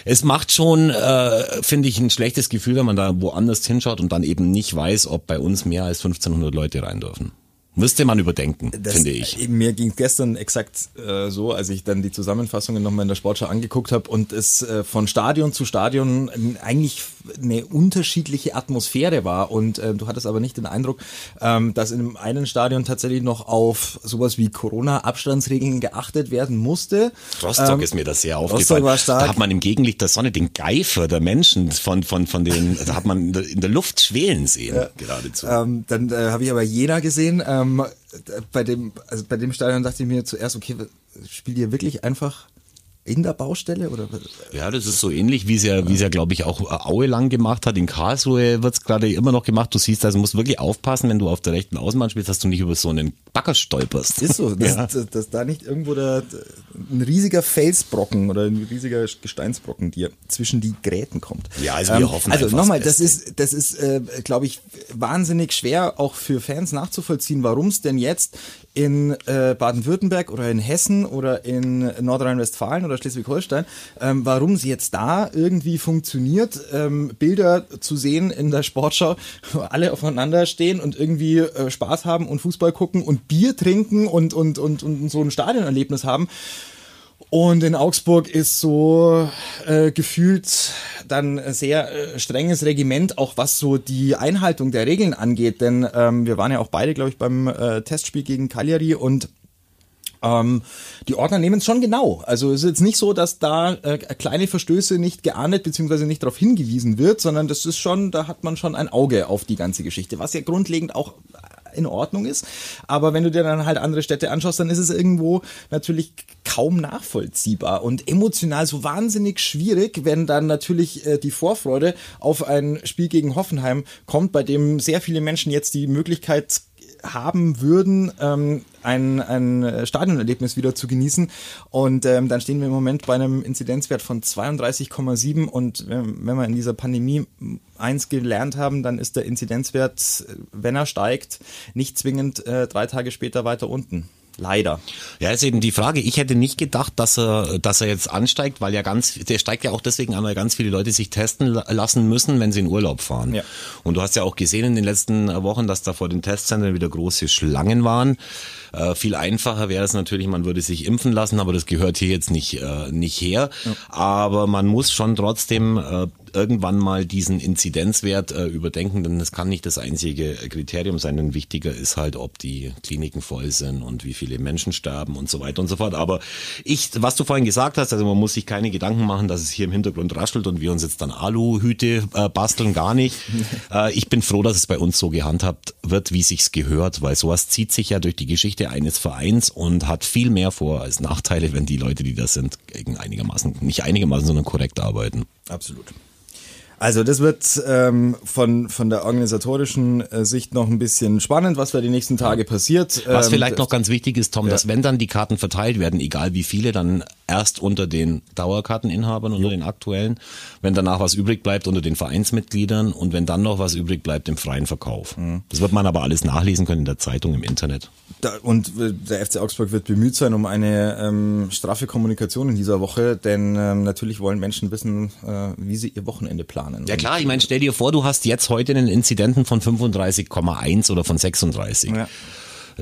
es macht schon, äh, finde ich, ein schlechtes Gefühl, wenn man da woanders hinschaut und dann eben nicht weiß, ob bei uns mehr als 1500 Leute rein dürfen. Müsste man überdenken, das, finde ich. Mir ging gestern exakt äh, so, als ich dann die Zusammenfassungen nochmal in der Sportschau angeguckt habe und es äh, von Stadion zu Stadion eigentlich eine unterschiedliche Atmosphäre war. Und äh, du hattest aber nicht den Eindruck, ähm, dass in einem einen Stadion tatsächlich noch auf sowas wie Corona-Abstandsregeln geachtet werden musste. Rostock ähm, ist mir das sehr aufgefallen. War stark. Da hat man im Gegenlicht der Sonne den Geifer der Menschen von, von, von den, da hat man in der Luft schwelen sehen, ja. geradezu. Ähm, dann äh, habe ich aber Jena gesehen, ähm, ähm, bei dem, also bei dem Stadion dachte ich mir zuerst, okay, spielt ihr wirklich einfach in der Baustelle oder? Ja, das ist so ähnlich, wie es ja, wie es ja, glaube ich, auch äh, Aue lang gemacht hat. In Karlsruhe wird es gerade immer noch gemacht. Du siehst, also musst wirklich aufpassen, wenn du auf der rechten Außenbahn spielst, dass du nicht über so einen Bagger stolperst. Ist so, dass, ja. dass, dass da nicht irgendwo der, ein riesiger Felsbrocken oder ein riesiger Gesteinsbrocken dir zwischen die Gräten kommt. Ja, also wir ähm, hoffen Also nochmal, das ist, das ist, äh, glaube ich, wahnsinnig schwer auch für Fans nachzuvollziehen, warum es denn jetzt in äh, Baden-Württemberg oder in Hessen oder in Nordrhein-Westfalen oder Schleswig-Holstein, ähm, warum sie jetzt da irgendwie funktioniert, ähm, Bilder zu sehen in der Sportschau, wo alle aufeinander stehen und irgendwie äh, Spaß haben und Fußball gucken und Bier trinken und, und, und, und so ein Stadionerlebnis haben. Und in Augsburg ist so äh, gefühlt dann sehr äh, strenges Regiment, auch was so die Einhaltung der Regeln angeht. Denn ähm, wir waren ja auch beide, glaube ich, beim äh, Testspiel gegen Cagliari und ähm, die Ordner nehmen es schon genau. Also es ist jetzt nicht so, dass da äh, kleine Verstöße nicht geahndet bzw. nicht darauf hingewiesen wird, sondern das ist schon, da hat man schon ein Auge auf die ganze Geschichte, was ja grundlegend auch in Ordnung ist. Aber wenn du dir dann halt andere Städte anschaust, dann ist es irgendwo natürlich kaum nachvollziehbar und emotional so wahnsinnig schwierig, wenn dann natürlich äh, die Vorfreude auf ein Spiel gegen Hoffenheim kommt, bei dem sehr viele Menschen jetzt die Möglichkeit haben würden, ähm, ein, ein Stadionerlebnis wieder zu genießen. Und ähm, dann stehen wir im Moment bei einem Inzidenzwert von 32,7 und wenn, wenn wir in dieser Pandemie eins gelernt haben, dann ist der Inzidenzwert, wenn er steigt, nicht zwingend äh, drei Tage später weiter unten. Leider. Ja, ist eben die Frage. Ich hätte nicht gedacht, dass er, dass er jetzt ansteigt, weil ja ganz, der steigt ja auch deswegen an, weil ganz viele Leute sich testen lassen müssen, wenn sie in Urlaub fahren. Ja. Und du hast ja auch gesehen in den letzten Wochen, dass da vor den Testzentren wieder große Schlangen waren. Äh, viel einfacher wäre es natürlich, man würde sich impfen lassen, aber das gehört hier jetzt nicht, äh, nicht her. Ja. Aber man muss schon trotzdem äh, irgendwann mal diesen Inzidenzwert äh, überdenken, denn das kann nicht das einzige Kriterium sein, denn wichtiger ist halt, ob die Kliniken voll sind und wie viele Menschen sterben und so weiter und so fort. Aber ich, was du vorhin gesagt hast, also man muss sich keine Gedanken machen, dass es hier im Hintergrund raschelt und wir uns jetzt dann Aluhüte äh, basteln, gar nicht. äh, ich bin froh, dass es bei uns so gehandhabt wird, wie sich's gehört, weil sowas zieht sich ja durch die Geschichte eines Vereins und hat viel mehr vor als Nachteile, wenn die Leute, die da sind, einigermaßen, nicht einigermaßen, sondern korrekt arbeiten. Absolut. Also das wird ähm, von, von der organisatorischen äh, Sicht noch ein bisschen spannend, was da die nächsten Tage passiert. Was Ähm, vielleicht noch ganz wichtig ist, Tom, Ja. dass wenn dann die Karten verteilt werden, egal wie viele, dann erst unter den Dauerkarteninhabern, unter den aktuellen, wenn danach was übrig bleibt unter den Vereinsmitgliedern und wenn dann noch was übrig bleibt im freien Verkauf. Mhm. Das wird man aber alles nachlesen können in der Zeitung, im Internet. Da, und äh, der FC Augsburg wird bemüht sein um eine ähm, straffe Kommunikation in dieser Woche, denn ähm, natürlich wollen Menschen wissen, äh, wie sie ihr Wochenende planen. Ja klar, ich meine, stell dir vor, du hast jetzt heute einen Inzidenten von 35,1 oder von 36. Ja.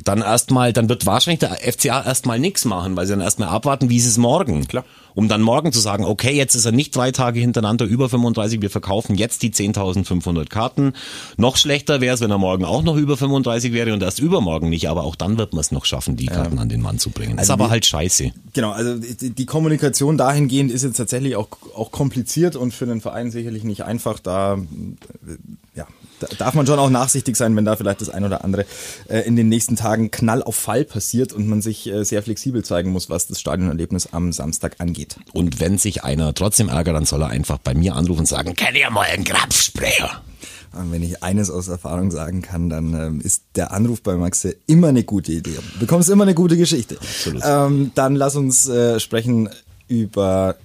Dann erstmal, dann wird wahrscheinlich der FCA erstmal nichts machen, weil sie dann erstmal abwarten, wie ist es morgen. Klar. Um dann morgen zu sagen, okay, jetzt ist er nicht drei Tage hintereinander über 35, wir verkaufen jetzt die 10.500 Karten. Noch schlechter wäre es, wenn er morgen auch noch über 35 wäre und erst übermorgen nicht, aber auch dann wird man es noch schaffen, die Karten an den Mann zu bringen. ist Also aber wir- halt scheiße. Genau, also die, die Kommunikation dahingehend ist jetzt tatsächlich auch, auch kompliziert und für den Verein sicherlich nicht einfach. Da, ja, da darf man schon auch nachsichtig sein, wenn da vielleicht das ein oder andere äh, in den nächsten Tagen Knall auf Fall passiert und man sich äh, sehr flexibel zeigen muss, was das Stadionerlebnis am Samstag angeht. Und wenn sich einer trotzdem ärgert, dann soll er einfach bei mir anrufen und sagen, kenn ihr mal einen Krapfsprayer? Und wenn ich eines aus Erfahrung sagen kann, dann ähm, ist der Anruf bei Maxe immer eine gute Idee. Du bekommst immer eine gute Geschichte. Absolut. Ähm, dann lass uns äh, sprechen über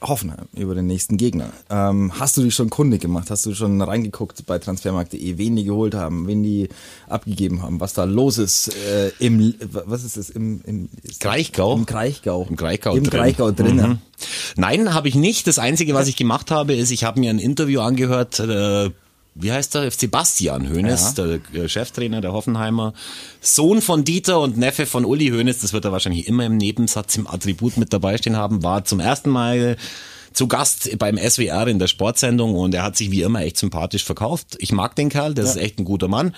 Hoffenheim, über den nächsten Gegner. Ähm, hast du dich schon kundig gemacht? Hast du schon reingeguckt bei transfermarkt.de, wen die geholt haben, wen die abgegeben haben, was da los ist äh, im, was ist das, im, im ist Kraichgau? Im Kraichgau. Im Kraichgau Im drin. Kraichgau drin. Mhm. Nein, habe ich nicht. Das Einzige, was ich gemacht habe, ist, ich habe mir ein Interview angehört, äh, wie heißt er? Sebastian Hoeneß, Ja. der äh, Cheftrainer der Hoffenheimer. Sohn von Dieter und Neffe von Uli Hoeneß, das wird er wahrscheinlich immer im Nebensatz im Attribut mit dabei stehen haben, war zum ersten Mal zu Gast beim SWR in der Sportsendung und er hat sich wie immer echt sympathisch verkauft. Ich mag den Kerl, das ist echt ein guter Mann.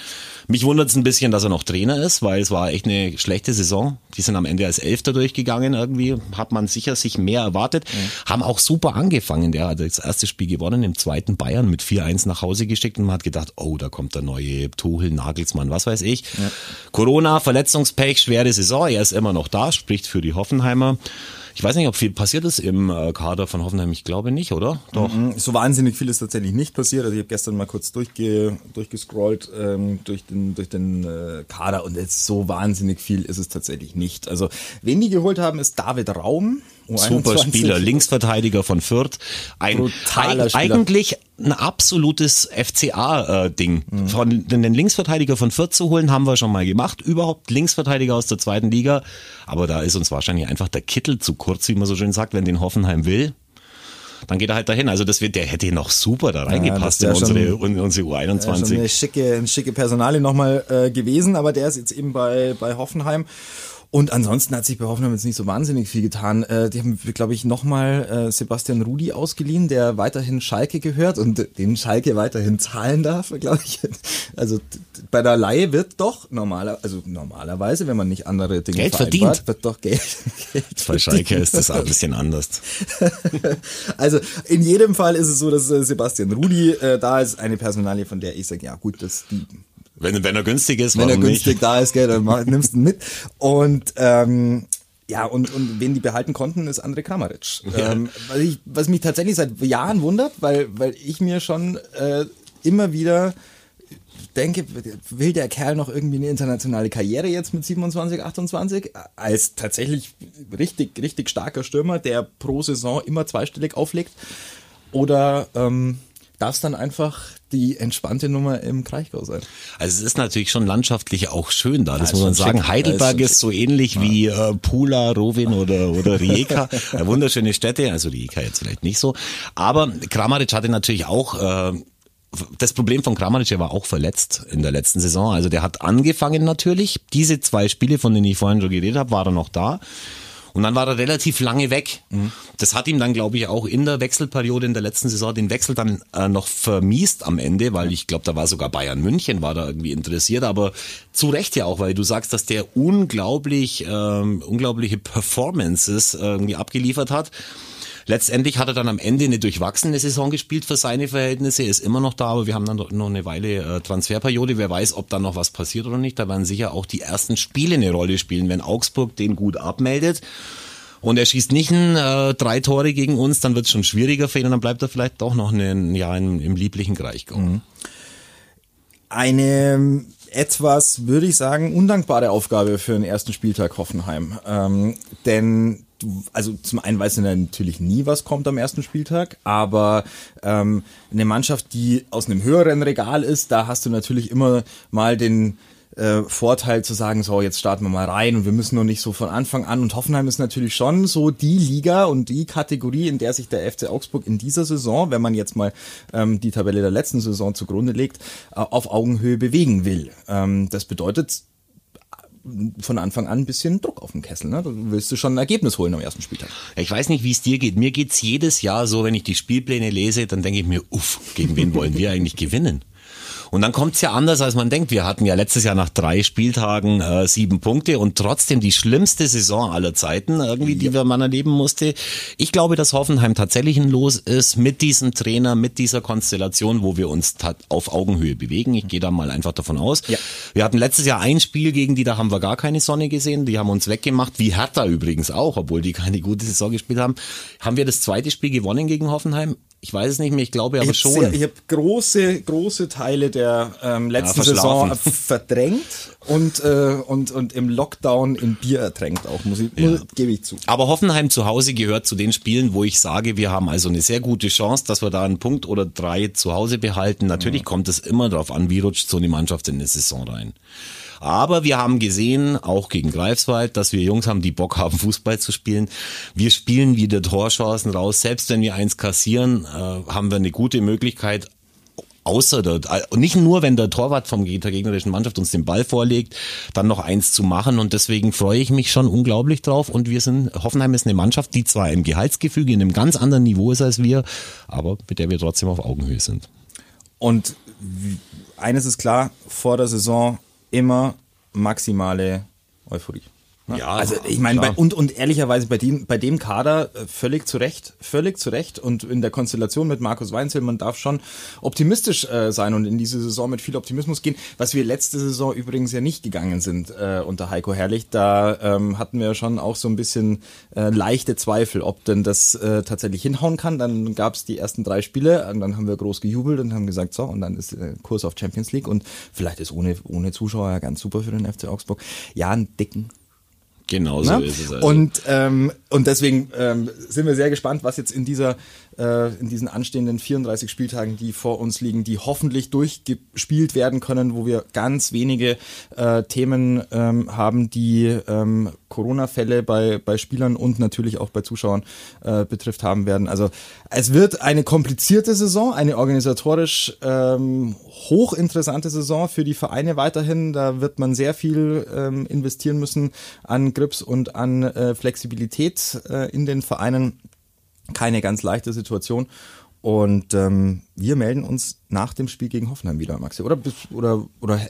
Mich wundert es ein bisschen, dass er noch Trainer ist, weil es war echt eine schlechte Saison. Die sind am Ende als Elfter durchgegangen irgendwie, hat man sicher sich mehr erwartet. Haben auch super angefangen. Der hat das erste Spiel gewonnen, im zweiten Bayern mit 4-1 nach Hause geschickt und man hat gedacht, oh, da kommt der neue Tuchel, Nagelsmann, was weiß ich. Corona, Verletzungspech, schwere Saison, er ist immer noch da, spricht für die Hoffenheimer. Ich weiß nicht, ob viel passiert ist im äh, Kader von Hoffenheim. Ich glaube nicht, oder? Doch. So wahnsinnig viel ist tatsächlich nicht passiert. Also ich habe gestern mal kurz durchge, durchgescrollt ähm, durch den, durch den äh, Kader und jetzt so wahnsinnig viel ist es tatsächlich nicht. Also wen die geholt haben, ist David Raum. Super U21. Spieler, Linksverteidiger von Fürth. Ein eig- eigentlich ein absolutes FCA-Ding. Mhm. Von den Linksverteidiger von Fürth zu holen, haben wir schon mal gemacht. Überhaupt Linksverteidiger aus der zweiten Liga. Aber da ist uns wahrscheinlich einfach der Kittel zu kurz, wie man so schön sagt, wenn den Hoffenheim will. Dann geht er halt dahin. Also das wird, der hätte noch super da reingepasst das in unsere, in unsere Ja, schon U21. eine schicke, eine schicke Personalie nochmal äh, gewesen, aber der ist jetzt eben bei, bei Hoffenheim. Und ansonsten hat sich bei Hoffenheim jetzt nicht so wahnsinnig viel getan. Äh, die haben, glaube ich, nochmal äh, Sebastian Rudi ausgeliehen, der weiterhin Schalke gehört und den Schalke weiterhin zahlen darf, glaube ich. Also bei der Laie wird doch normaler, also normalerweise, wenn man nicht andere Dinge Geld verdient. wird doch Geld, Geld Bei Schalke verdient. ist das ein bisschen anders. Also in jedem Fall ist es so, dass äh, Sebastian Rudi äh, da ist, eine Personalie, von der ich sage, ja gut, das die Wenn, wenn er günstig ist, wenn er günstig nicht? da ist, gell, dann nimmst du ihn mit. Und ähm, ja, und, und wen die behalten konnten, ist André Kramaric. Ähm, was, ich, was mich tatsächlich seit Jahren wundert, weil, weil ich mir schon äh, immer wieder denke, will der Kerl noch irgendwie eine internationale Karriere jetzt mit 27, 28? Als tatsächlich richtig, richtig starker Stürmer, der pro Saison immer zweistellig auflegt? Oder ähm, darf es dann einfach die entspannte Nummer im Kraichgau sein? Also es ist natürlich schon landschaftlich auch schön da, das ist muss man sagen. schick. Heidelberg Ja, ist ist so ähnlich wie äh, Pula, Rovin oder, oder Rijeka. Äh, wunderschöne Städte, also Rijeka jetzt vielleicht nicht so. Aber Kramaric hatte natürlich auch... Äh, das Problem von Kramaric, er war auch verletzt in der letzten Saison. Also der hat angefangen natürlich. Diese zwei Spiele, von denen ich vorhin schon geredet habe, war er noch da. Und dann war er relativ lange weg. Mhm. Das hat ihm dann, glaube ich, auch in der Wechselperiode in der letzten Saison den Wechsel dann äh, noch vermiest am Ende, weil ich glaube, da war sogar Bayern München, war da irgendwie interessiert, aber zu Recht ja auch, weil du sagst, dass der unglaublich, ähm, unglaubliche Performances irgendwie abgeliefert hat. Letztendlich hat er dann am Ende eine durchwachsene Saison gespielt für seine Verhältnisse, ist immer noch da, aber wir haben dann noch eine Weile äh, Transferperiode. Wer weiß, ob da noch was passiert oder nicht. Da werden sicher auch die ersten Spiele eine Rolle spielen, wenn Augsburg den gut abmeldet. Und er schießt nicht ein, äh, drei Tore gegen uns, dann wird es schon schwieriger für ihn und dann bleibt er vielleicht doch noch ein Jahr im, im lieblichen Kraichgau. Mhm. Eine etwas, würde ich sagen, undankbare Aufgabe für den ersten Spieltag Hoffenheim. Ähm, denn also zum einen weißt du natürlich nie, was kommt am ersten Spieltag, aber ähm, eine Mannschaft, die aus einem höheren Regal ist, da hast du natürlich immer mal den äh, Vorteil zu sagen, so jetzt starten wir mal rein und wir müssen noch nicht so von Anfang an. Und Hoffenheim ist natürlich schon so die Liga und die Kategorie, in der sich der FC Augsburg in dieser Saison, wenn man jetzt mal ähm, die Tabelle der letzten Saison zugrunde legt, äh, auf Augenhöhe bewegen will. Ähm, das bedeutet von Anfang an ein bisschen Druck auf den Kessel. Ne? Du willst du schon ein Ergebnis holen am ersten Spieltag. Ich weiß nicht, wie es dir geht. Mir geht's jedes Jahr so, wenn ich die Spielpläne lese, dann denke ich mir, uff, gegen wen wollen wir eigentlich gewinnen? Und dann kommt's ja anders, als man denkt. Wir hatten ja letztes Jahr nach drei Spieltagen äh, sieben Punkte und trotzdem die schlimmste Saison aller Zeiten, irgendwie, die ja. man erleben musste. Ich glaube, dass Hoffenheim tatsächlich ein Los ist mit diesem Trainer, mit dieser Konstellation, wo wir uns auf Augenhöhe bewegen. Ich gehe da mal einfach davon aus. Ja. Wir hatten letztes Jahr ein Spiel gegen die, da haben wir gar keine Sonne gesehen. Die haben uns weggemacht, wie Hertha übrigens auch, obwohl die keine gute Saison gespielt haben. Haben wir das zweite Spiel gewonnen gegen Hoffenheim? Ich weiß es nicht mehr, ich glaube aber ich schon. Sehr, ich habe große, große Teile der ähm, letzten ja, Saison verdrängt und, äh, und, und im Lockdown in Bier ertränkt auch, muss ich, ja. gebe ich zu. Aber Hoffenheim zu Hause gehört zu den Spielen, wo ich sage, wir haben also eine sehr gute Chance, dass wir da einen Punkt oder drei zu Hause behalten. Natürlich mhm. kommt es immer darauf an, wie rutscht so eine Mannschaft in eine Saison rein. Aber wir haben gesehen, auch gegen Greifswald, dass wir Jungs haben, die Bock haben, Fußball zu spielen. Wir spielen wieder Torchancen raus. Selbst wenn wir eins kassieren, äh, haben wir eine gute Möglichkeit, außer der, äh, nicht nur, wenn der Torwart vom der gegnerischen Mannschaft uns den Ball vorlegt, dann noch eins zu machen und deswegen freue ich mich schon unglaublich drauf und wir sind, Hoffenheim ist eine Mannschaft, die zwar im Gehaltsgefüge in einem ganz anderen Niveau ist als wir, aber mit der wir trotzdem auf Augenhöhe sind. Und eines ist klar, vor der Saison immer maximale Euphorie. Ne? Ja, also ich meine, und, und ehrlicherweise bei dem, bei dem Kader äh, völlig zu Recht, völlig zu Recht und in der Konstellation mit Markus Weinzel, man darf schon optimistisch äh, sein und in diese Saison mit viel Optimismus gehen, was wir letzte Saison übrigens ja nicht gegangen sind äh, unter Heiko Herrlich. Da ähm, hatten wir schon auch so ein bisschen äh, leichte Zweifel, ob denn das äh, tatsächlich hinhauen kann. Dann gab es die ersten drei Spiele und dann haben wir groß gejubelt und haben gesagt, so, und dann ist äh, Kurs auf Champions League und vielleicht ist ohne, ohne Zuschauer ja ganz super für den FC Augsburg. Ja, einen dicken Genau so ist es. Also. Und, ähm, und deswegen ähm, sind wir sehr gespannt, was jetzt in dieser äh, in diesen anstehenden 34 Spieltagen, die vor uns liegen, die hoffentlich durchgespielt werden können, wo wir ganz wenige äh, Themen ähm, haben, die ähm, Corona-Fälle bei, bei Spielern und natürlich auch bei Zuschauern äh, betrifft haben werden. Also es wird eine komplizierte Saison, eine organisatorisch ähm, hochinteressante Saison für die Vereine weiterhin. Da wird man sehr viel ähm, investieren müssen an Grips und an äh, Flexibilität äh, in den Vereinen keine ganz leichte Situation. Und ähm, wir melden uns nach dem Spiel gegen Hoffenheim wieder, Maxi. Oder oder oder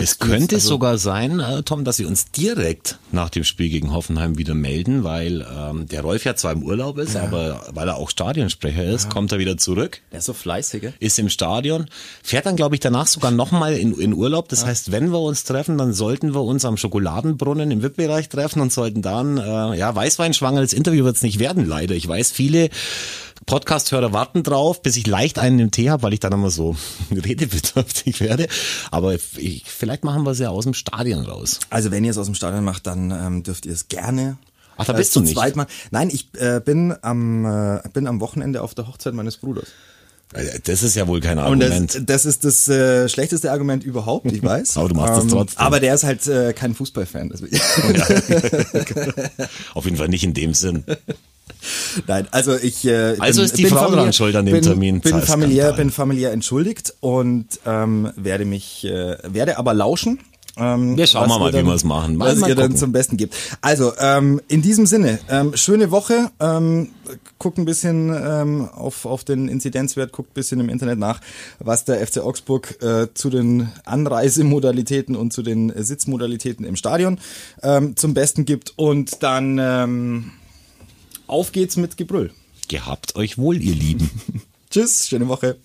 es könnte also sogar sein, äh, Tom, dass sie uns direkt nach dem Spiel gegen Hoffenheim wieder melden, weil ähm, der Rolf ja zwar im Urlaub ist, ja. aber weil er auch Stadionsprecher ist, ja. kommt er wieder zurück. Der ist so fleißig. Ist im Stadion, fährt dann glaube ich danach sogar nochmal in, in Urlaub. Das ja. heißt, wenn wir uns treffen, dann sollten wir uns am Schokoladenbrunnen im VIP-Bereich treffen und sollten dann, äh, ja, Weißweinschwangeres Interview wird es nicht werden, leider. Ich weiß, viele Podcast-Hörer warten drauf, bis ich leicht einen Tee habe, weil ich dann immer so redebedürftig werde. Aber ich, vielleicht machen wir es ja aus dem Stadion raus. Also wenn ihr es aus dem Stadion macht, dann ähm, dürft ihr es gerne. Ach, da bist äh, du nicht. Mal. Nein, ich äh, bin am äh, bin am Wochenende auf der Hochzeit meines Bruders. Äh, das ist ja wohl kein Argument. Und das, das ist das äh, schlechteste Argument überhaupt, ich weiß. aber du machst ähm, das trotzdem. Aber der ist halt äh, kein Fußballfan. Auf jeden Fall nicht in dem Sinn. Nein, also ich. Äh, also bin, ist die Frau dran schuld an dem bin, Termin. Bin familiär, bin familiär entschuldigt und ähm, werde mich, äh, werde aber lauschen Ähm, Wir schauen was mal, ihr wie wir es machen. Mal- Was mal ihr dann zum Besten gibt. Also, ähm, in diesem Sinne, ähm, schöne Woche. Ähm, guckt ein bisschen ähm, auf, auf den Inzidenzwert, guckt ein bisschen im Internet nach, was der FC Augsburg äh, zu den Anreisemodalitäten und zu den Sitzmodalitäten im Stadion ähm, zum Besten gibt. Und dann ähm, auf geht's mit Gebrüll. Gehabt euch wohl, ihr Lieben. Tschüss, schöne Woche.